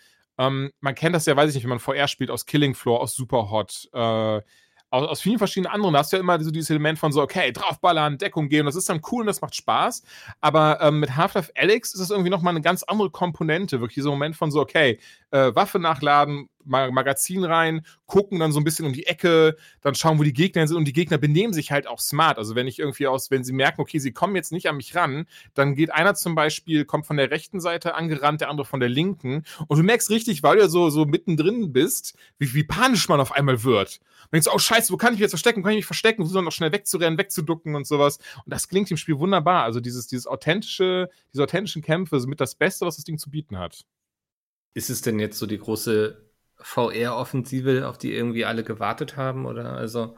Ähm, man kennt das ja, weiß ich nicht, wenn man VR spielt, aus Killing Floor, aus Superhot, äh, aus, aus vielen verschiedenen anderen. Da hast du ja immer so dieses Element von so, okay, draufballern, Deckung gehen. Das ist dann cool und das macht Spaß. Aber ähm, mit Half-Life Alex ist es irgendwie nochmal eine ganz andere Komponente. Wirklich dieser Moment von so, okay, äh, Waffe nachladen, Magazin rein, gucken dann so ein bisschen um die Ecke, dann schauen, wo die Gegner sind und die Gegner benehmen sich halt auch smart. Also wenn ich irgendwie aus, wenn sie merken, okay, sie kommen jetzt nicht an mich ran, dann geht einer zum Beispiel, kommt von der rechten Seite angerannt, der andere von der linken und du merkst richtig, weil du ja so, so mittendrin bist, wie, wie panisch man auf einmal wird. Und denkst, oh scheiße, wo kann ich mich jetzt verstecken? Wo kann ich mich verstecken? Versuche noch schnell wegzurennen, wegzuducken und sowas. Und das klingt im Spiel wunderbar. Also dieses, dieses authentische, diese authentischen Kämpfe sind mit das Beste, was das Ding zu bieten hat. Ist es denn jetzt so die große VR-Offensive, auf die irgendwie alle gewartet haben? Oder also.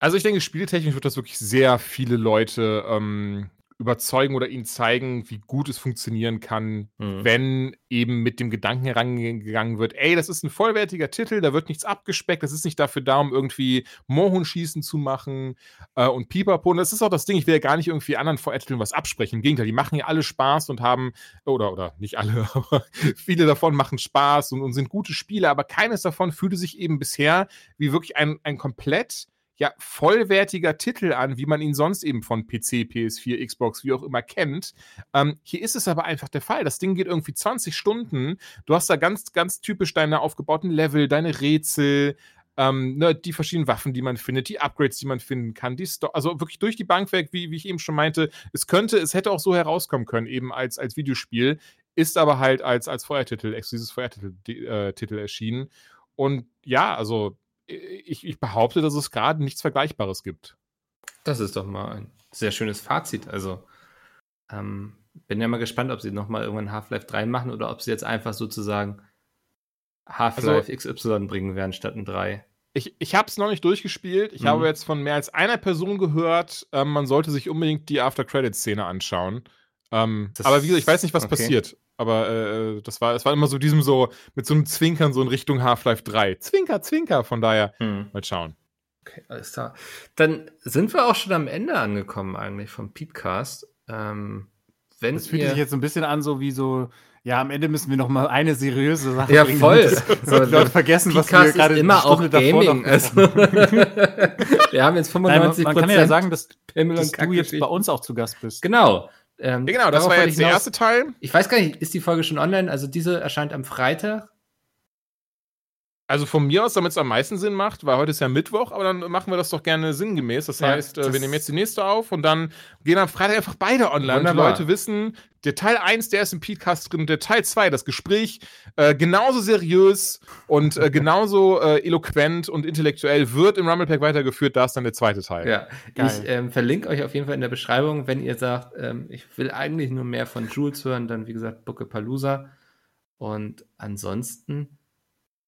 Also ich denke, spieltechnisch wird das wirklich sehr viele Leute ähm, überzeugen oder ihnen zeigen, wie gut es funktionieren kann, mhm. wenn eben mit dem Gedanken herangegangen wird, ey, das ist ein vollwertiger Titel, da wird nichts abgespeckt, das ist nicht dafür da, um irgendwie Mohunschießen zu machen äh, und Pipapo. Und das ist auch das Ding, ich will ja gar nicht irgendwie anderen VR-Titeln was absprechen. Im Gegenteil, die machen ja alle Spaß und haben, oder, oder nicht alle, aber viele davon machen Spaß und, und sind gute Spiele, aber keines davon fühlte sich eben bisher wie wirklich ein, ein komplett ja, vollwertiger Titel an, wie man ihn sonst eben von PC, PS4, Xbox, wie auch immer kennt. Ähm, hier ist es aber einfach der Fall. Das Ding geht irgendwie 20 Stunden. Du hast da ganz, ganz typisch deine aufgebauten Level, deine Rätsel, ähm, ne, die verschiedenen Waffen, die man findet, die Upgrades, die man finden kann, die Sto also wirklich durch die Bank weg, wie, wie ich eben schon meinte. Es könnte, es hätte auch so herauskommen können, eben als, als Videospiel, ist aber halt als, als Feuertitel, exklusives Feuertitel äh, Titel erschienen. Und ja, also ich, ich behaupte, dass es gerade nichts Vergleichbares gibt. Das ist doch mal ein sehr schönes Fazit. Also, ähm, bin ja mal gespannt, ob sie nochmal irgendwann Half-Life 3 machen oder ob sie jetzt einfach sozusagen Half-Life also, XY bringen werden statt ein 3. Ich, ich habe es noch nicht durchgespielt. Ich mhm. habe jetzt von mehr als einer Person gehört, ähm, man sollte sich unbedingt die After-Credit-Szene anschauen. Ähm, aber wie gesagt, ich weiß nicht, was okay. passiert. Aber äh, das war, es war immer so diesem so, mit so einem Zwinkern so in Richtung Half-Life 3. Zwinker, Zwinker, von daher, hm. mal schauen. Okay, alles klar. Dann sind wir auch schon am Ende angekommen eigentlich vom Peatcast. Ähm, wenn das fühlt sich jetzt so ein bisschen an, so wie so, ja, am Ende müssen wir noch mal eine seriöse Sache Ja, bringen, voll. So, Leute vergessen, was wir gerade immer auch Gaming. Also, wir haben jetzt 95 Nein, man, man kann ja sagen, dass, dass du jetzt bei uns auch zu Gast bist. Genau. Ähm, ja, genau, das war jetzt der erste Teil. Ich weiß gar nicht, ist die Folge schon online? Also diese erscheint am Freitag. Also von mir aus, damit es am meisten Sinn macht, weil heute ist ja Mittwoch, aber dann machen wir das doch gerne sinngemäß. Das ja, heißt, äh, das wir nehmen jetzt die nächste auf und dann gehen am Freitag einfach beide online. Wunderbar. Die Leute wissen, der Teil 1, der ist im Podcast drin, der Teil 2, das Gespräch, äh, genauso seriös und äh, genauso äh, eloquent und intellektuell wird im Rumblepack weitergeführt. Da ist dann der zweite Teil. Ja, Geil. ich ähm, verlinke euch auf jeden Fall in der Beschreibung, wenn ihr sagt, ähm, ich will eigentlich nur mehr von Jules hören, dann wie gesagt Bucke Palooza. Und ansonsten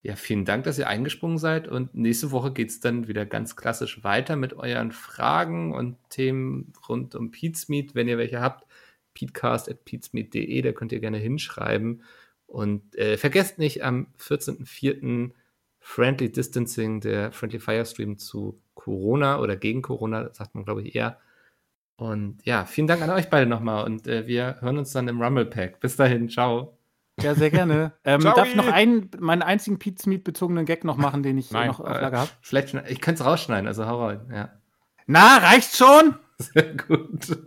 ja, vielen Dank, dass ihr eingesprungen seid. Und nächste Woche geht es dann wieder ganz klassisch weiter mit euren Fragen und Themen rund um Pizmeet. Wenn ihr welche habt, peatcast.peatsmeet.de, da könnt ihr gerne hinschreiben. Und äh, vergesst nicht, am 14.04. Friendly Distancing, der Friendly Fire Stream zu Corona oder gegen Corona, sagt man, glaube ich, eher. Und ja, vielen Dank an euch beide nochmal und äh, wir hören uns dann im Rumble Pack. Bis dahin, ciao. Ja, sehr gerne. Ähm, darf ich noch einen, meinen einzigen Pete Smith-bezogenen Gag noch machen, den ich Nein. noch auf Lager habe? Vielleicht, ich könnte es rausschneiden, also hau rein, ja. Na, reicht schon? Sehr gut.